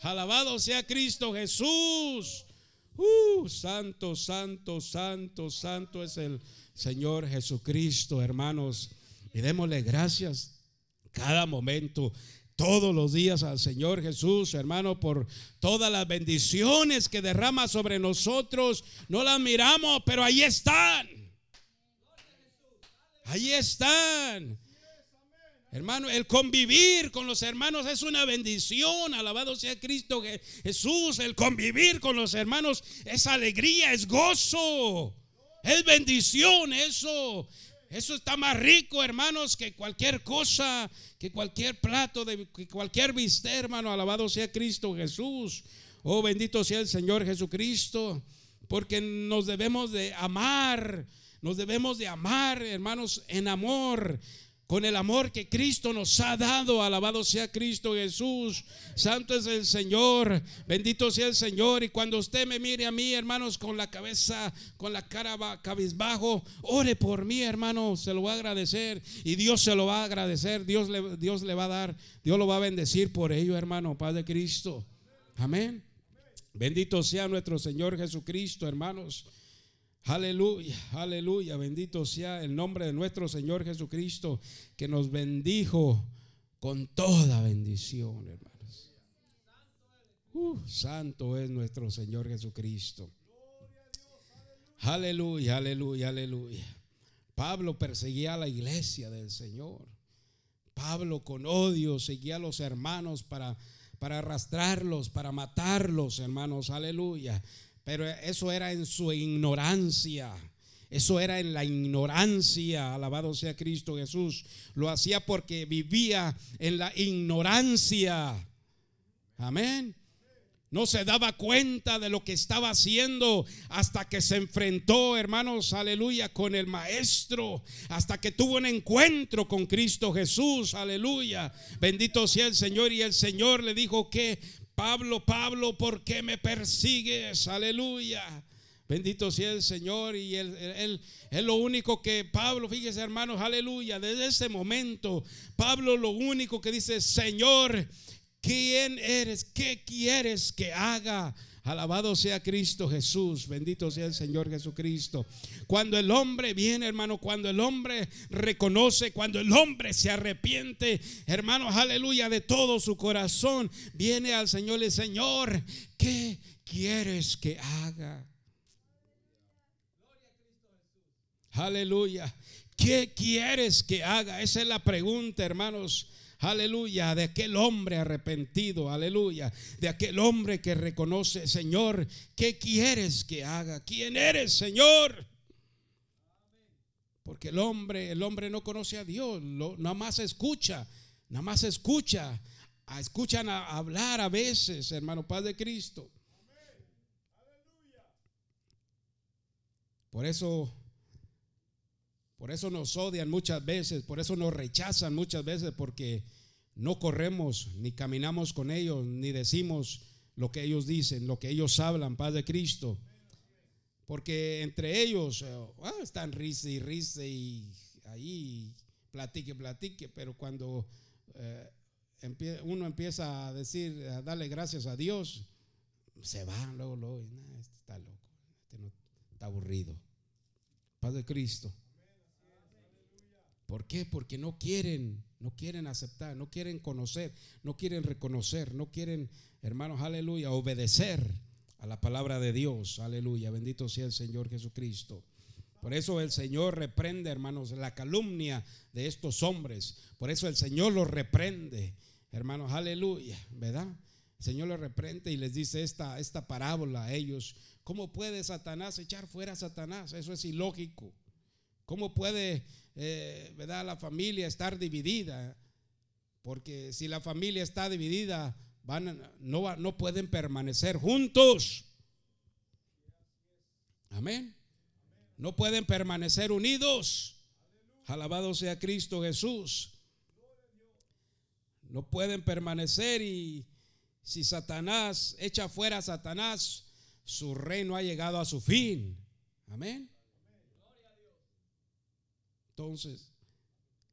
Alabado sea Cristo Jesús. Uh, santo, santo, santo, santo es el Señor Jesucristo, hermanos. Y démosle gracias cada momento, todos los días al Señor Jesús, hermano, por todas las bendiciones que derrama sobre nosotros. No las miramos, pero ahí están. Ahí están. Hermano, el convivir con los hermanos es una bendición. Alabado sea Cristo Jesús. El convivir con los hermanos es alegría, es gozo. Es bendición eso. Eso está más rico, hermanos, que cualquier cosa, que cualquier plato, de, que cualquier viste, hermano. Alabado sea Cristo Jesús. Oh, bendito sea el Señor Jesucristo. Porque nos debemos de amar. Nos debemos de amar, hermanos, en amor con el amor que Cristo nos ha dado. Alabado sea Cristo Jesús. Santo es el Señor. Bendito sea el Señor. Y cuando usted me mire a mí, hermanos, con la cabeza, con la cara cabizbajo, ore por mí, hermano. Se lo va a agradecer. Y Dios se lo va a agradecer. Dios le, Dios le va a dar. Dios lo va a bendecir por ello, hermano. Padre Cristo. Amén. Bendito sea nuestro Señor Jesucristo, hermanos. Aleluya, aleluya, bendito sea el nombre de nuestro Señor Jesucristo que nos bendijo con toda bendición, hermanos. Uh, santo es nuestro Señor Jesucristo. Aleluya, aleluya, aleluya. Pablo perseguía a la iglesia del Señor. Pablo con odio seguía a los hermanos para, para arrastrarlos, para matarlos, hermanos. Aleluya. Pero eso era en su ignorancia. Eso era en la ignorancia, alabado sea Cristo Jesús. Lo hacía porque vivía en la ignorancia. Amén. No se daba cuenta de lo que estaba haciendo hasta que se enfrentó, hermanos, aleluya, con el Maestro, hasta que tuvo un encuentro con Cristo Jesús, aleluya. Bendito sea el Señor y el Señor le dijo que Pablo, Pablo, ¿por qué me persigues? Aleluya. Bendito sea el Señor y él, es lo único que Pablo, fíjese hermanos, aleluya, desde ese momento, Pablo lo único que dice, Señor, ¿quién eres? ¿Qué quieres que haga? Alabado sea Cristo Jesús, bendito sea el Señor Jesucristo. Cuando el hombre viene, hermano, cuando el hombre reconoce, cuando el hombre se arrepiente, hermanos, aleluya, de todo su corazón, viene al Señor y Señor, ¿qué quieres que haga? Aleluya. ¿Qué quieres que haga? Esa es la pregunta, hermanos. Aleluya, de aquel hombre arrepentido, aleluya, de aquel hombre que reconoce, Señor, ¿qué quieres que haga? ¿Quién eres, Señor? Porque el hombre, el hombre no conoce a Dios, nada más escucha, nada más escucha, escuchan a hablar a veces, hermano Padre Cristo. Por eso por eso nos odian muchas veces, por eso nos rechazan muchas veces, porque no corremos ni caminamos con ellos, ni decimos lo que ellos dicen, lo que ellos hablan, paz de Cristo. Porque entre ellos eh, ah, están risa y risa y ahí platique, platique, pero cuando eh, uno empieza a decir, a darle gracias a Dios, se van luego, luego, este está loco, este no, está aburrido. Paz de Cristo. ¿Por qué? Porque no quieren, no quieren aceptar, no quieren conocer, no quieren reconocer, no quieren, hermanos, aleluya, obedecer a la palabra de Dios. Aleluya, bendito sea el Señor Jesucristo. Por eso el Señor reprende, hermanos, la calumnia de estos hombres. Por eso el Señor los reprende, hermanos, aleluya, ¿verdad? El Señor los reprende y les dice esta, esta parábola a ellos. ¿Cómo puede Satanás echar fuera a Satanás? Eso es ilógico. ¿Cómo puede eh, ¿verdad? la familia estar dividida? Porque si la familia está dividida, van, no, no pueden permanecer juntos. Amén. No pueden permanecer unidos. Alabado sea Cristo Jesús. No pueden permanecer y si Satanás echa fuera a Satanás, su reino ha llegado a su fin. Amén. Entonces,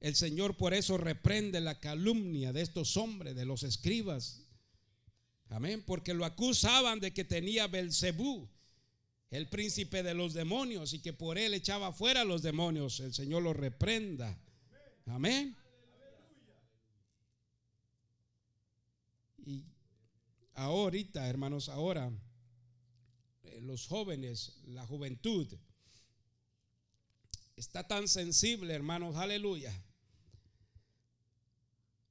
el Señor por eso reprende la calumnia de estos hombres, de los escribas. Amén, porque lo acusaban de que tenía Belcebú, el príncipe de los demonios, y que por él echaba fuera a los demonios. El Señor lo reprenda. Amén. Y ahorita, hermanos, ahora eh, los jóvenes, la juventud, está tan sensible, hermanos, aleluya,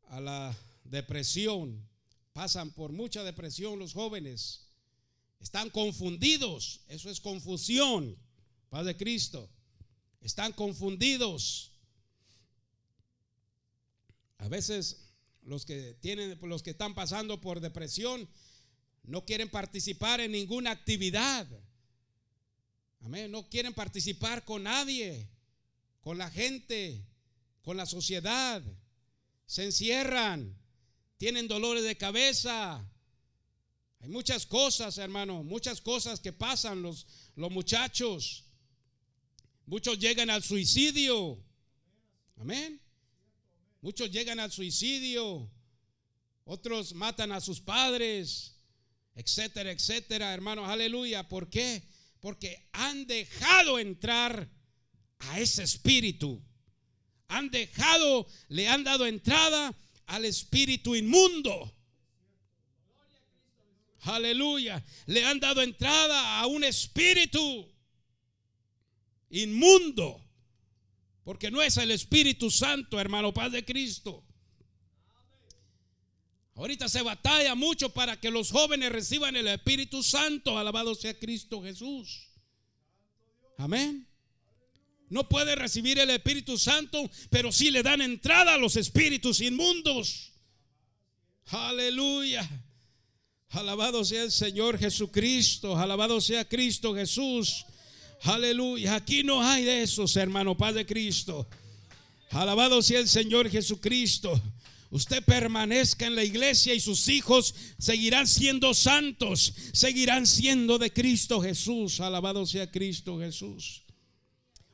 a la depresión. Pasan por mucha depresión los jóvenes. Están confundidos. Eso es confusión. Padre Cristo. Están confundidos. A veces los que tienen, los que están pasando por depresión, no quieren participar en ninguna actividad. Amén. No quieren participar con nadie con la gente, con la sociedad. Se encierran, tienen dolores de cabeza. Hay muchas cosas, hermano, muchas cosas que pasan los, los muchachos. Muchos llegan al suicidio. Amén. Muchos llegan al suicidio. Otros matan a sus padres, etcétera, etcétera, hermanos. Aleluya. ¿Por qué? Porque han dejado entrar a ese espíritu. Han dejado, le han dado entrada al espíritu inmundo. Aleluya. Le han dado entrada a un espíritu inmundo. Porque no es el Espíritu Santo, hermano Padre Cristo. Ahorita se batalla mucho para que los jóvenes reciban el Espíritu Santo. Alabado sea Cristo Jesús. Amén no puede recibir el Espíritu Santo, pero sí le dan entrada a los espíritus inmundos. Aleluya. Alabado sea el Señor Jesucristo. Alabado sea Cristo Jesús. Aleluya. Aquí no hay de esos, hermano Padre Cristo. Alabado sea el Señor Jesucristo. Usted permanezca en la iglesia y sus hijos seguirán siendo santos, seguirán siendo de Cristo Jesús. Alabado sea Cristo Jesús.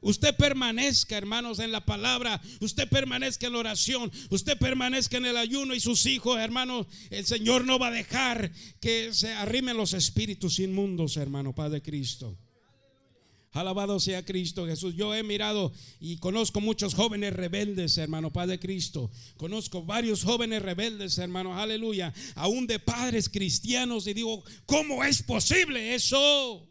Usted permanezca, hermanos, en la palabra. Usted permanezca en la oración. Usted permanezca en el ayuno y sus hijos, hermanos. El Señor no va a dejar que se arrimen los espíritus inmundos, hermano, Padre Cristo. Alabado sea Cristo Jesús. Yo he mirado y conozco muchos jóvenes rebeldes, hermano Padre Cristo. Conozco varios jóvenes rebeldes, hermano. Aleluya. Aún de padres cristianos. Y digo, ¿cómo es posible eso?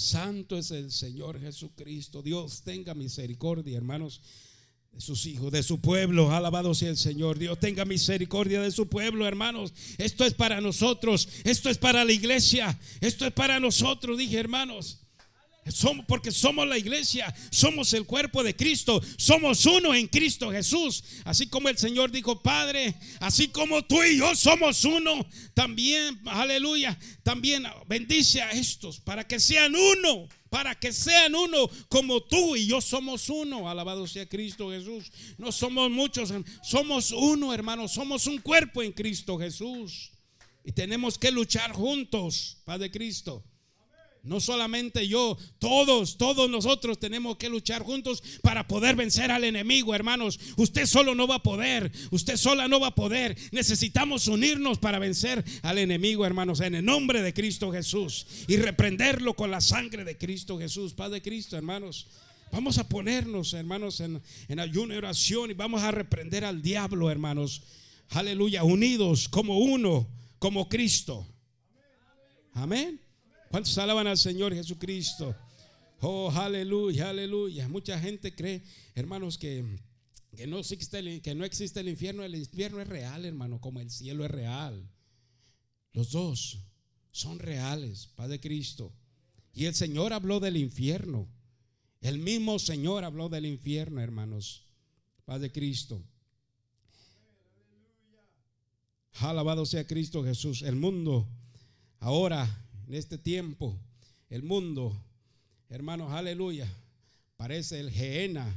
Santo es el Señor Jesucristo. Dios tenga misericordia, hermanos, de sus hijos, de su pueblo. Alabado sea el Señor. Dios tenga misericordia de su pueblo, hermanos. Esto es para nosotros. Esto es para la iglesia. Esto es para nosotros, dije, hermanos. Somos, porque somos la iglesia, somos el cuerpo de Cristo, somos uno en Cristo Jesús. Así como el Señor dijo, Padre, así como tú y yo somos uno, también, aleluya, también bendice a estos para que sean uno, para que sean uno como tú y yo somos uno. Alabado sea Cristo Jesús. No somos muchos, somos uno, hermanos, somos un cuerpo en Cristo Jesús. Y tenemos que luchar juntos, Padre Cristo. No solamente yo, todos, todos nosotros tenemos que luchar juntos para poder vencer al enemigo, hermanos. Usted solo no va a poder, usted sola no va a poder. Necesitamos unirnos para vencer al enemigo, hermanos, en el nombre de Cristo Jesús y reprenderlo con la sangre de Cristo Jesús, Padre Cristo, hermanos. Vamos a ponernos, hermanos, en, en ayuno y oración y vamos a reprender al diablo, hermanos. Aleluya, unidos como uno, como Cristo. Amén. ¿Cuántos alaban al Señor Jesucristo? Oh, aleluya, aleluya. Mucha gente cree, hermanos, que, que, no existe el, que no existe el infierno. El infierno es real, hermano, como el cielo es real. Los dos son reales, Padre Cristo. Y el Señor habló del infierno. El mismo Señor habló del infierno, hermanos. Padre Cristo. Alabado sea Cristo Jesús. El mundo ahora en este tiempo, el mundo, hermanos, aleluya, parece el Geena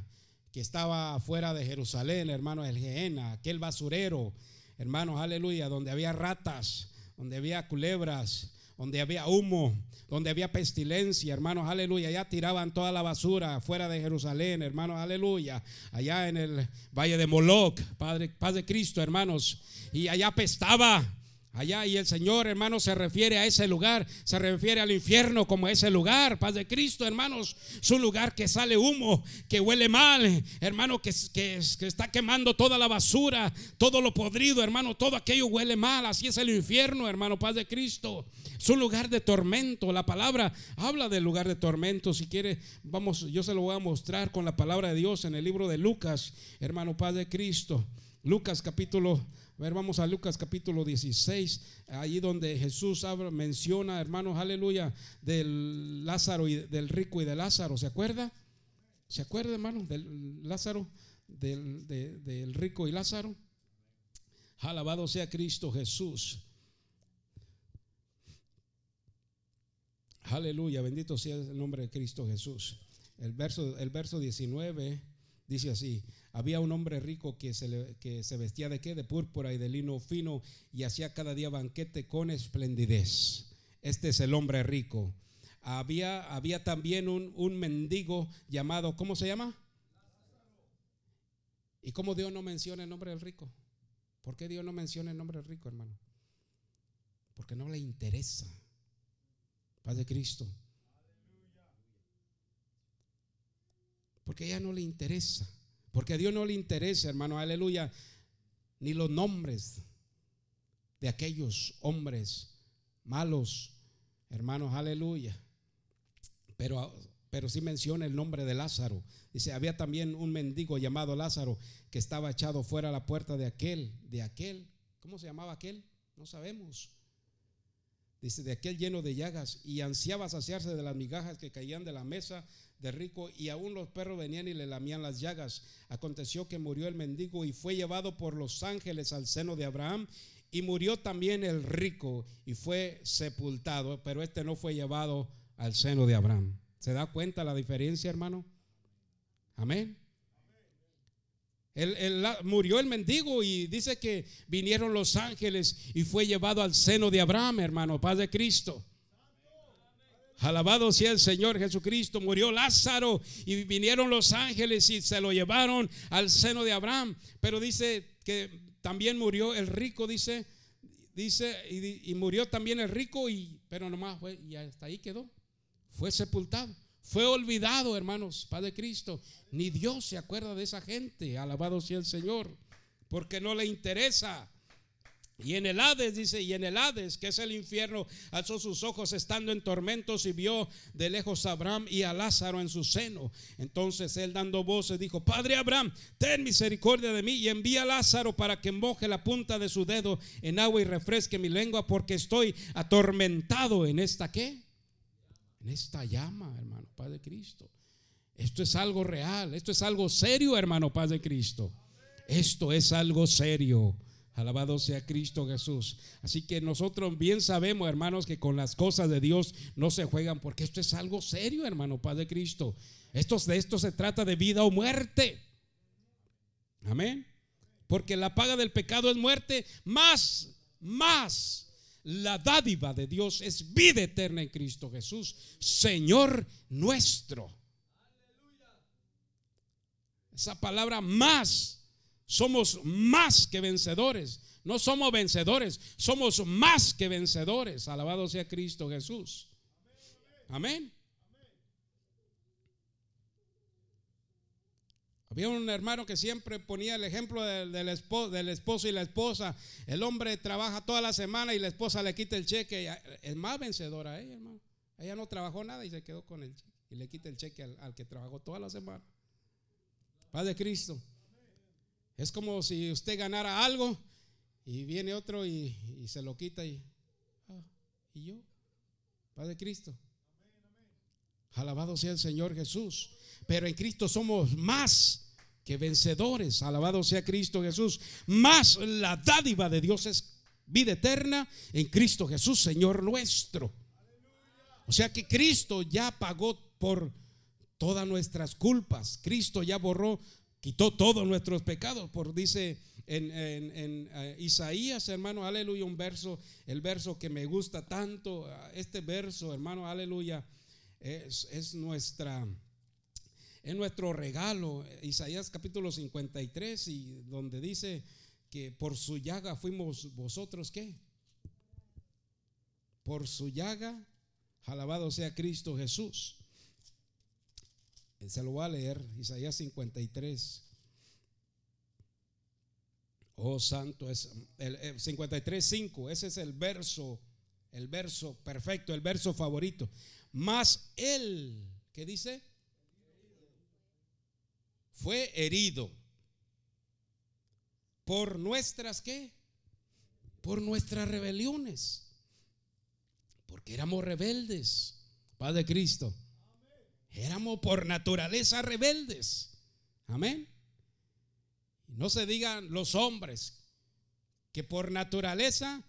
que estaba fuera de Jerusalén, hermanos, el Geena, aquel basurero, hermanos, aleluya, donde había ratas, donde había culebras, donde había humo, donde había pestilencia, hermanos, aleluya. Allá tiraban toda la basura fuera de Jerusalén, hermanos, aleluya. Allá en el valle de Moloch, Padre, Padre Cristo, hermanos. Y allá apestaba Allá y el Señor, hermanos, se refiere a ese lugar, se refiere al infierno como ese lugar, paz de Cristo, hermanos, es un lugar que sale humo, que huele mal, hermano, que, que, que, está quemando toda la basura, todo lo podrido, hermano, todo aquello huele mal, así es el infierno, hermano, paz de Cristo. Es un lugar de tormento, la palabra habla del lugar de tormento, si quiere, vamos, yo se lo voy a mostrar con la palabra de Dios en el libro de Lucas, hermano, paz de Cristo. Lucas capítulo a ver, vamos a Lucas capítulo 16, allí donde Jesús menciona, hermanos, aleluya, del Lázaro y del rico y de Lázaro. ¿Se acuerda? ¿Se acuerda, hermano, del Lázaro, del, del rico y Lázaro? Alabado sea Cristo Jesús. Aleluya, bendito sea el nombre de Cristo Jesús. El verso, el verso 19 dice así, había un hombre rico que se, que se vestía de qué? De púrpura y de lino fino y hacía cada día banquete con esplendidez. Este es el hombre rico. Había, había también un, un mendigo llamado, ¿cómo se llama? ¿Y cómo Dios no menciona el nombre del rico? ¿Por qué Dios no menciona el nombre del rico, hermano? Porque no le interesa. Paz de Cristo. Porque ya no le interesa. Porque a Dios no le interesa, hermano, aleluya, ni los nombres de aquellos hombres malos, hermanos, aleluya. Pero, pero sí menciona el nombre de Lázaro. Dice, había también un mendigo llamado Lázaro que estaba echado fuera a la puerta de aquel, de aquel. ¿Cómo se llamaba aquel? No sabemos. Dice, de aquel lleno de llagas y ansiaba saciarse de las migajas que caían de la mesa de rico y aún los perros venían y le lamían las llagas. Aconteció que murió el mendigo y fue llevado por los ángeles al seno de Abraham y murió también el rico y fue sepultado, pero este no fue llevado al seno de Abraham. ¿Se da cuenta la diferencia, hermano? Amén. murió el mendigo y dice que vinieron los ángeles y fue llevado al seno de Abraham, hermano, paz de Cristo. Alabado sea el Señor Jesucristo. Murió Lázaro y vinieron los ángeles y se lo llevaron al seno de Abraham. Pero dice que también murió el rico, dice, dice, y, murió también el rico, y, pero nomás fue, y hasta ahí quedó. Fue sepultado. Fue olvidado, hermanos, Padre Cristo. Ni Dios se acuerda de esa gente. Alabado sea el Señor. Porque no le interesa. Y en el Hades, dice, y en el Hades, que es el infierno, alzó sus ojos estando en tormentos y vio de lejos a Abraham y a Lázaro en su seno. Entonces él dando voces dijo, Padre Abraham, ten misericordia de mí y envía a Lázaro para que moje la punta de su dedo en agua y refresque mi lengua porque estoy atormentado en esta qué? En esta llama, hermano, Padre Cristo. Esto es algo real, esto es algo serio, hermano, Padre Cristo. Esto es algo serio. Alabado sea Cristo Jesús. Así que nosotros bien sabemos, hermanos, que con las cosas de Dios no se juegan, porque esto es algo serio, hermano, Padre Cristo. Esto, de esto se trata de vida o muerte. Amén. Porque la paga del pecado es muerte, más, más la dádiva de Dios es vida eterna en Cristo Jesús, Señor nuestro. Esa palabra más somos más que vencedores. No somos vencedores, somos más que vencedores. Alabado sea Cristo Jesús. Amén. Había un hermano que siempre ponía el ejemplo del, esposo, y la esposa. El hombre trabaja toda la semana y la esposa le quita el cheque. Es más vencedora ella, hermano. Ella no trabajó nada y se quedó con el cheque. Y le quita el cheque al, al que trabajó toda la semana. Padre Cristo. Es como si usted ganara algo y viene otro y, se lo quita y, ah, y yo, Padre Cristo. Alabado sea el Señor Jesús. Pero en Cristo somos más que vencedores. Alabado sea Cristo Jesús. Más la dádiva de Dios es vida eterna en Cristo Jesús, Señor nuestro. O sea que Cristo ya pagó por todas nuestras culpas. Cristo ya borró quitó todos nuestros pecados, por dice en, eh, Isaías, hermano, aleluya, un verso, el verso que me gusta tanto, este verso, hermano, aleluya, es, nuestra, es nuestro regalo, Isaías capítulo 53, y donde dice que por su llaga fuimos vosotros, ¿qué? Por su llaga, alabado sea Cristo Jesús. Se lo voy a leer, Isaías 53. Oh santo, es el, 53, 5, ese es el verso, el verso perfecto, el verso favorito. Más él, ¿qué dice? Fue herido. ¿Por nuestras qué? Por nuestras rebeliones. Porque éramos rebeldes, Padre Cristo. Éramos por naturaleza rebeldes. Amén. No se digan los hombres que por naturaleza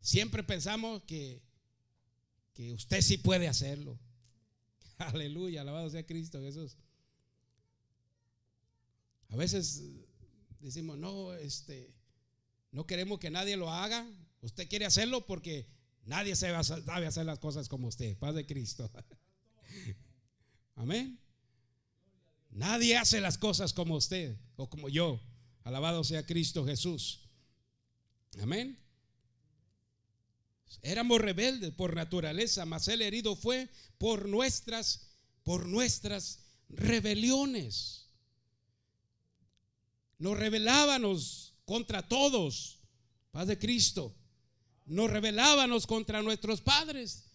siempre pensamos que, que usted sí puede hacerlo. Aleluya, alabado sea Cristo Jesús. A veces decimos, no, este, no queremos que nadie lo haga. Usted quiere hacerlo porque nadie sabe hacer las cosas como usted. Paz de Cristo. Amén. Nadie hace las cosas como usted o como yo. Alabado sea Cristo Jesús. Amén. Éramos rebeldes por naturaleza, mas el herido fue por nuestras por nuestras rebeliones. Nos rebelábamos contra todos, Padre Cristo. Nos rebelábamos contra nuestros padres.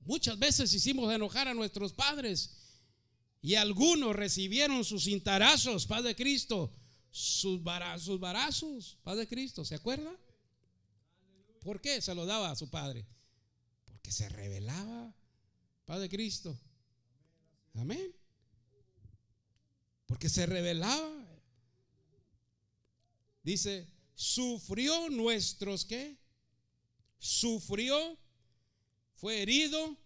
Muchas veces hicimos enojar a nuestros padres y algunos recibieron sus cintarazos, Padre Cristo, sus, sus barazos, Padre Cristo, ¿se acuerda? ¿Por qué se lo daba a su padre? Porque se revelaba, Padre Cristo. Amén. Porque se revelaba. Dice, sufrió nuestros qué? Sufrió, fue herido,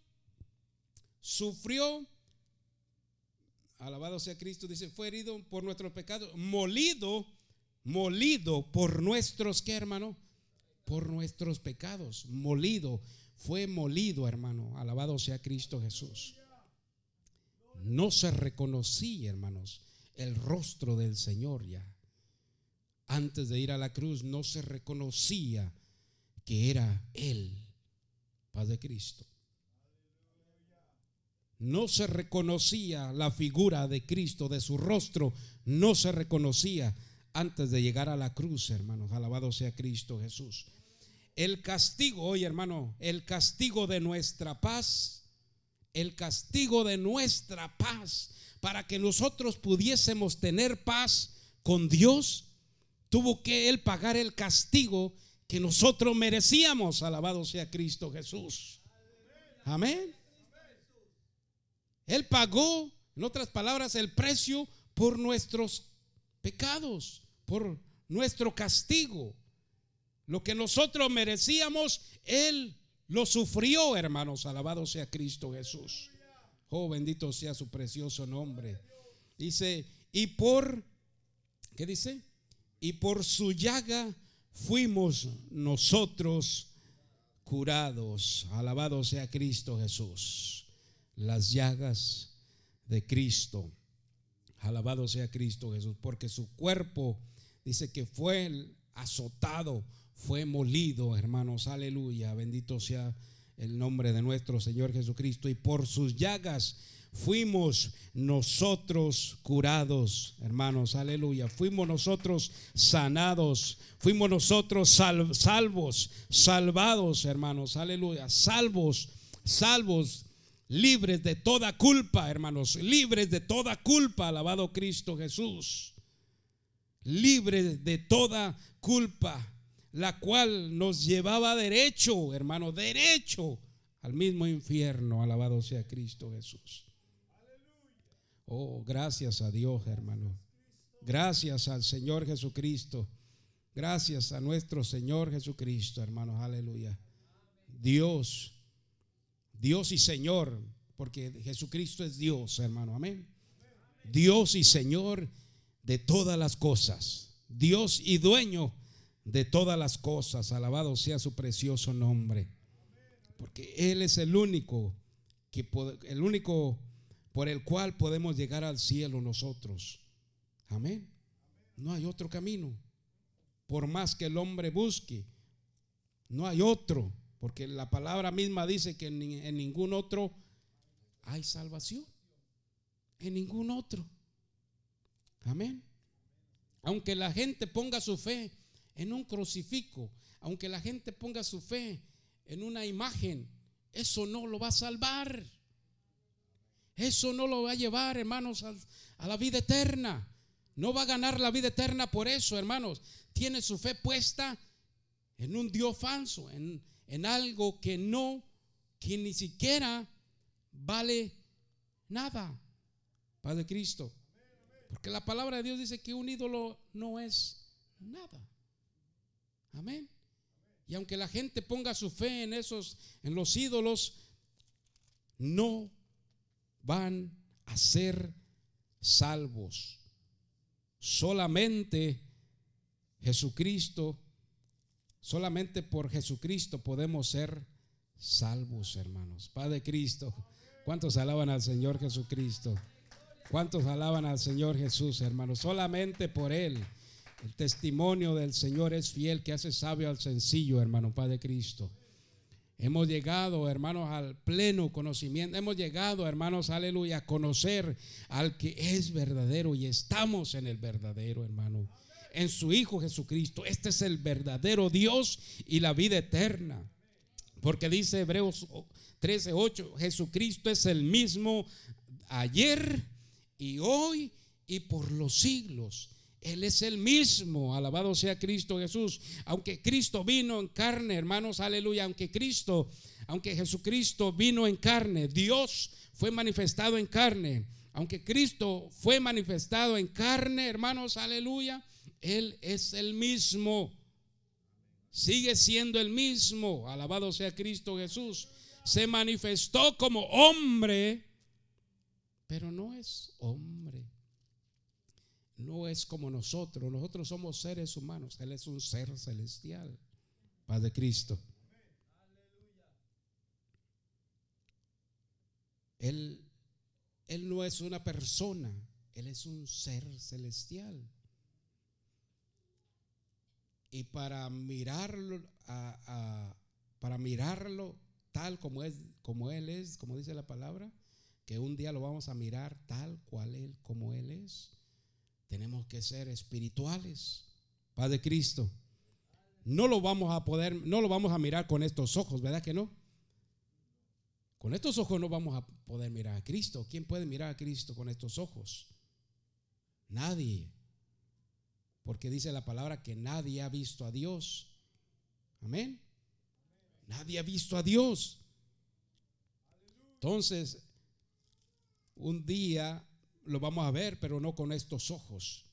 sufrió Alabado sea Cristo, dice, fue herido por nuestros pecados, molido, molido por nuestros, ¿qué hermano? Por nuestros pecados, molido, fue molido hermano, alabado sea Cristo Jesús. No se reconocía, hermanos, el rostro del Señor ya. Antes de ir a la cruz no se reconocía que era Él, Padre Cristo no se reconocía la figura de Cristo, de su rostro, no se reconocía antes de llegar a la cruz, hermanos. Alabado sea Cristo Jesús. El castigo, oye hermano, el castigo de nuestra paz, el castigo de nuestra paz, para que nosotros pudiésemos tener paz con Dios, tuvo que Él pagar el castigo que nosotros merecíamos. Alabado sea Cristo Jesús. Amén. Él pagó, en otras palabras, el precio por nuestros pecados, por nuestro castigo. Lo que nosotros merecíamos, Él lo sufrió, hermanos. Alabado sea Cristo Jesús. Oh, bendito sea su precioso nombre. Dice, y por, ¿qué dice? Y por su llaga fuimos nosotros curados. Alabado sea Cristo Jesús. Las llagas de Cristo. Alabado sea Cristo Jesús. Porque su cuerpo dice que fue azotado fue molido, hermanos, aleluya, bendito sea el nombre de nuestro Señor Jesucristo, y por sus llagas fuimos nosotros curados, hermanos, aleluya, fuimos nosotros sanados, fuimos nosotros salvos, salvados, hermanos, aleluya, salvos, salvos, libres de toda culpa, hermanos, libres de toda culpa, alabado Cristo Jesús, libres de toda culpa la cual nos llevaba derecho, hermano, derecho al mismo infierno. Alabado sea Cristo Jesús. Oh, gracias a Dios, hermano. Gracias al Señor Jesucristo. Gracias a nuestro Señor Jesucristo, hermanos. Aleluya. Dios, Dios y Señor, porque Jesucristo es Dios, hermano. Amén. Dios y Señor de todas las cosas. Dios y dueño de todas las cosas. Alabado sea su precioso nombre. Porque Él es el único, que, el único por el cual podemos llegar al cielo nosotros. Amén. No hay otro camino. Por más que el hombre busque, no hay otro. Porque la palabra misma dice que en, ningún otro hay salvación. En ningún otro. Amén. Aunque la gente ponga su fe en un crucifijo, aunque la gente ponga su fe en una imagen, eso no lo va a salvar. Eso no lo va a llevar, hermanos, a, la vida eterna. No va a ganar la vida eterna por eso, hermanos. Tiene su fe puesta en un Dios falso, en, en algo que no, que ni siquiera vale nada. Padre Cristo. Porque la palabra de Dios dice que un ídolo no es nada. Amén. Y aunque la gente ponga su fe en esos, en los ídolos, no van a ser salvos. Solamente Jesucristo, solamente por Jesucristo podemos ser salvos, hermanos. Padre Cristo, ¿cuántos alaban al Señor Jesucristo? ¿Cuántos alaban al Señor Jesús, hermanos? Solamente por Él. El testimonio del Señor es fiel, que hace sabio al sencillo, hermano Padre Cristo. Hemos llegado, hermanos, al pleno conocimiento. Hemos llegado, hermanos, aleluya, a conocer al que es verdadero y estamos en el verdadero, hermano. En su Hijo Jesucristo. Este es el verdadero Dios y la vida eterna. Porque dice Hebreos 13:8, Jesucristo es el mismo ayer y hoy y por los siglos. Él es el mismo, alabado sea Cristo Jesús. Aunque Cristo vino en carne, hermanos, aleluya. Aunque Cristo, aunque Jesucristo vino en carne, Dios fue manifestado en carne. Aunque Cristo fue manifestado en carne, hermanos, aleluya. Él es el mismo. Sigue siendo el mismo. Alabado sea Cristo Jesús. Se manifestó como hombre, pero no es hombre no es como nosotros. Nosotros somos seres humanos. Él es un ser celestial. Padre Cristo. Él, él no es una persona. Él es un ser celestial. Y para mirarlo, para mirarlo tal como es, como él es, como dice la palabra, que un día lo vamos a mirar tal cual él, como él es tenemos que ser espirituales. Padre Cristo. No lo vamos a poder, no lo vamos a mirar con estos ojos, ¿verdad que no? Con estos ojos no vamos a poder mirar a Cristo. ¿Quién puede mirar a Cristo con estos ojos? Nadie. Porque dice la palabra que nadie ha visto a Dios. Amén. Nadie ha visto a Dios. Entonces, un día lo vamos a ver, pero no con estos ojos,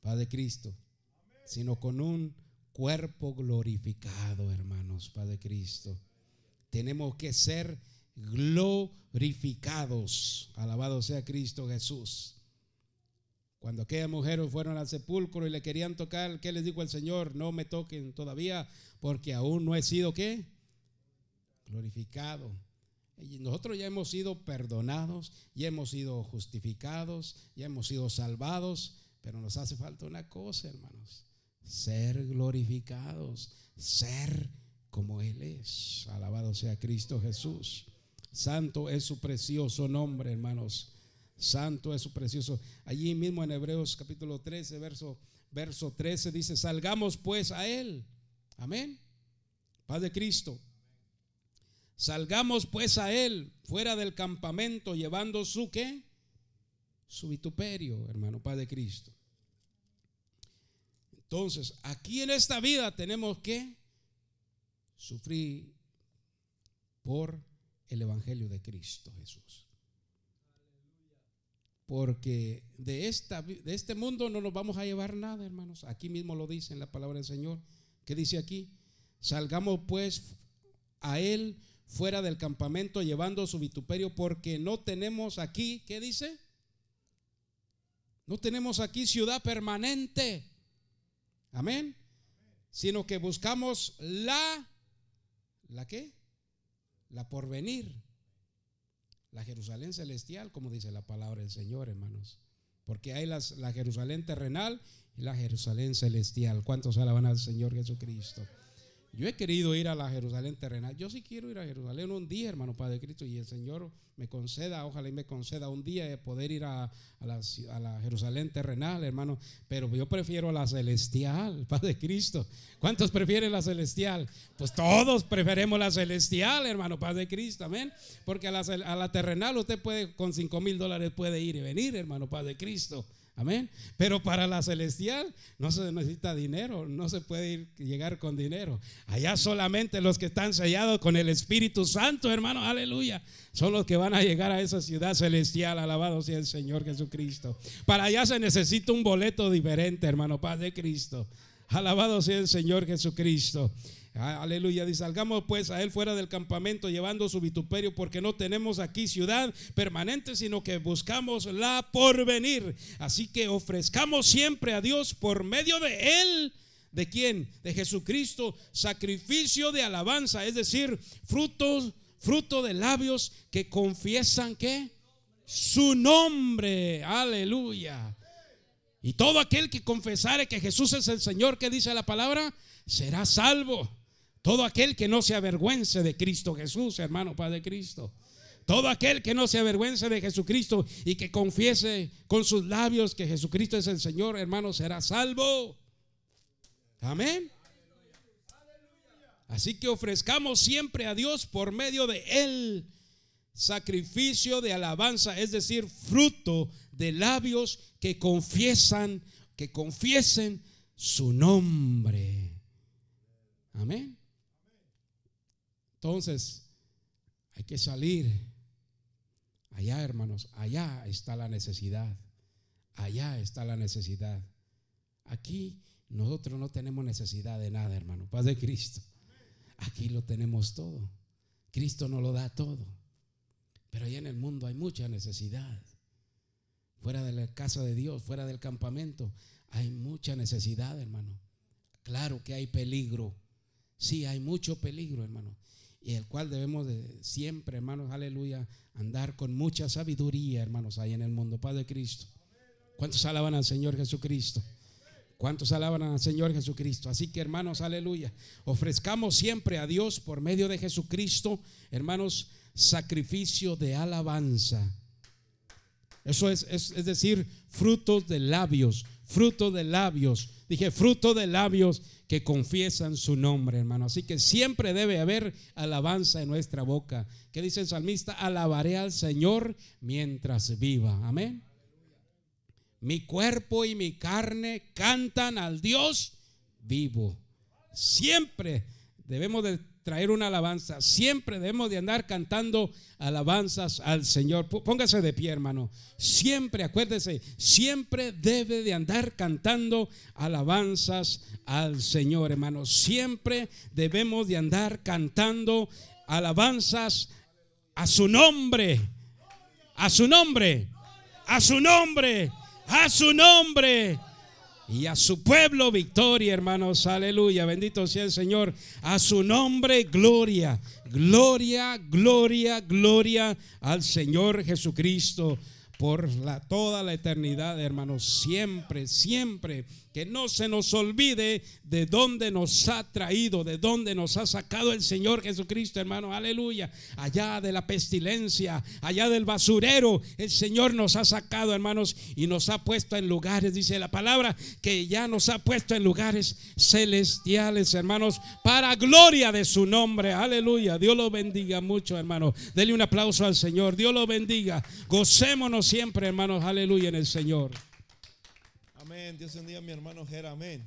Padre Cristo, sino con un cuerpo glorificado, hermanos, Padre Cristo. Tenemos que ser glorificados. Alabado sea Cristo Jesús. Cuando aquellas mujeres fueron al sepulcro y le querían tocar, ¿qué les dijo el Señor? No me toquen todavía porque aún no he sido qué? Glorificado. Nosotros ya hemos sido perdonados, ya hemos sido justificados, ya hemos sido salvados, pero nos hace falta una cosa, hermanos, ser glorificados, ser como Él es. Alabado sea Cristo Jesús. Santo es su precioso nombre, hermanos. Santo es su precioso. Allí mismo en Hebreos capítulo 13, verso, verso 13 dice, salgamos pues a Él. Amén. Padre Cristo. Salgamos pues a Él fuera del campamento llevando su qué? Su vituperio, hermano Padre Cristo. Entonces, aquí en esta vida tenemos que sufrir por el Evangelio de Cristo Jesús porque de, esta, de este mundo no nos vamos a llevar nada, hermanos. Aquí mismo lo dice en la palabra del Señor. ¿Qué dice aquí? Salgamos pues a Él fuera del campamento llevando su vituperio porque no tenemos aquí, ¿qué dice? No tenemos aquí ciudad permanente. Amén. Sino que buscamos la, ¿la qué? La porvenir la Jerusalén celestial, como dice la palabra del Señor, hermanos. Porque hay las, la Jerusalén terrenal y la Jerusalén celestial. ¿Cuántos alaban al Señor Jesucristo? Yo he querido ir a la Jerusalén terrenal. Yo sí quiero ir a Jerusalén un día, hermano Padre Cristo, y el Señor me conceda, ojalá y me conceda un día poder ir a, la, Jerusalén terrenal, hermano. Pero yo prefiero la celestial, Padre Cristo. ¿Cuántos prefieren la celestial? Pues todos preferemos la celestial, hermano Padre Cristo, amén. Porque a la, a la terrenal usted puede, con cinco mil dólares puede ir y venir, hermano Padre Cristo. Amén. Pero para la celestial no se necesita dinero, no se puede ir, llegar con dinero. Allá solamente los que están sellados con el Espíritu Santo, hermano, aleluya, son los que van a llegar a esa ciudad celestial. Alabado sea el Señor Jesucristo. Para allá se necesita un boleto diferente, hermano, Paz de Cristo. Alabado sea el Señor Jesucristo. Ah, aleluya. Dice, salgamos pues a él fuera del campamento llevando su vituperio porque no tenemos aquí ciudad permanente, sino que buscamos la porvenir. Así que ofrezcamos siempre a Dios por medio de él. ¿De quién? De Jesucristo, sacrificio de alabanza, es decir, fruto, fruto de labios que confiesan que su nombre. Aleluya. Y todo aquel que confesare que Jesús es el Señor, que dice la palabra, será salvo. Todo aquel que no se avergüence de Cristo Jesús, hermano Padre Cristo. Todo aquel que no se avergüence de Jesucristo y que confiese con sus labios que Jesucristo es el Señor, hermano, será salvo. Amén. Así que ofrezcamos siempre a Dios por medio de Él sacrificio de alabanza, es decir, fruto de labios que confiesan, que confiesen su nombre. Amén. Entonces, hay que salir. Allá, hermanos, allá está la necesidad. Allá está la necesidad. Aquí nosotros no tenemos necesidad de nada, hermano. Paz de Cristo. Aquí lo tenemos todo. Cristo nos lo da todo. Pero allá en el mundo hay mucha necesidad. Fuera de la casa de Dios, fuera del campamento, hay mucha necesidad, hermano. Claro que hay peligro. Sí, hay mucho peligro, hermano y el cual debemos de siempre, hermanos, aleluya, andar con mucha sabiduría, hermanos, ahí en el mundo. Padre Cristo. ¿Cuántos alaban al Señor Jesucristo? ¿Cuántos alaban al Señor Jesucristo? Así que, hermanos, aleluya, ofrezcamos siempre a Dios por medio de Jesucristo, hermanos, sacrificio de alabanza. Eso es, es, decir, frutos de labios, fruto de labios. Dije, fruto de labios que confiesan su nombre, hermano. Así que siempre debe haber alabanza en nuestra boca. ¿Qué dice el salmista? Alabaré al Señor mientras viva. Amén. Mi cuerpo y mi carne cantan al Dios vivo. Siempre debemos de traer una alabanza. Siempre debemos de andar cantando alabanzas al Señor. Póngase de pie, hermano. Siempre, acuérdese, siempre debe de andar cantando alabanzas al Señor, hermano. Siempre debemos de andar cantando alabanzas a su nombre. A su nombre. A su nombre. A su nombre y a su pueblo victoria, hermanos. Aleluya. Bendito sea el Señor. A su nombre, gloria. Gloria, gloria, gloria al Señor Jesucristo por la, toda la eternidad, hermanos. Siempre, siempre que no se nos olvide de dónde nos ha traído, de dónde nos ha sacado el Señor Jesucristo, hermano. Aleluya. Allá de la pestilencia, allá del basurero, el Señor nos ha sacado, hermanos, y nos ha puesto en lugares, dice la palabra, que ya nos ha puesto en lugares celestiales, hermanos, para gloria de su nombre. Aleluya. Dios lo bendiga mucho, hermano. Dele un aplauso al Señor. Dios lo bendiga. Gocémonos siempre, hermanos. Aleluya en el Señor. Dios bendiga a mi hermano Jera. Amén.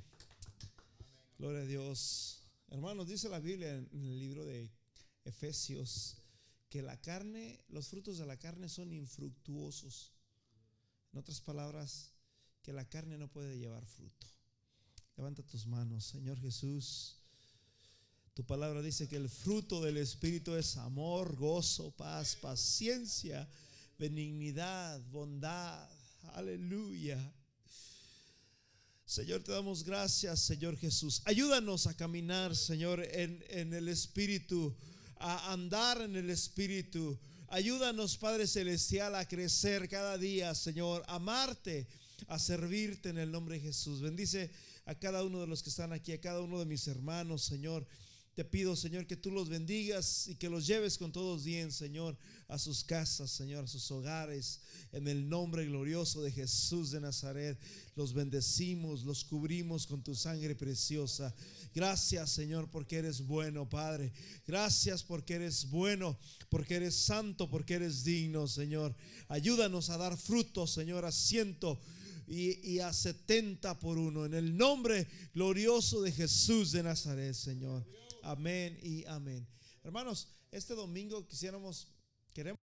Gloria a Dios. Hermanos, dice la Biblia en el libro de Efesios que la carne, los frutos de la carne son infructuosos. En otras palabras, que la carne no puede llevar fruto. Levanta tus manos, Señor Jesús. Tu palabra dice que el fruto del Espíritu es amor, gozo, paz, paciencia, benignidad, bondad. Aleluya. Señor, te damos gracias, Señor Jesús. Ayúdanos a caminar, Señor, en, en, el Espíritu, a andar en el Espíritu. Ayúdanos, Padre Celestial, a crecer cada día, Señor, a amarte, a servirte en el nombre de Jesús. Bendice a cada uno de los que están aquí, a cada uno de mis hermanos, Señor. Te pido, Señor, que tú los bendigas y que los lleves con todos bien, Señor, a sus casas, Señor, a sus hogares. En el nombre glorioso de Jesús de Nazaret, los bendecimos, los cubrimos con tu sangre preciosa. Gracias, Señor, porque eres bueno, Padre. Gracias porque eres bueno, porque eres santo, porque eres digno, Señor. Ayúdanos a dar fruto, Señor, a ciento y, y a setenta por uno. En el nombre glorioso de Jesús de Nazaret, Señor. Amén y amén. Hermanos, este domingo quisiéramos, queremos...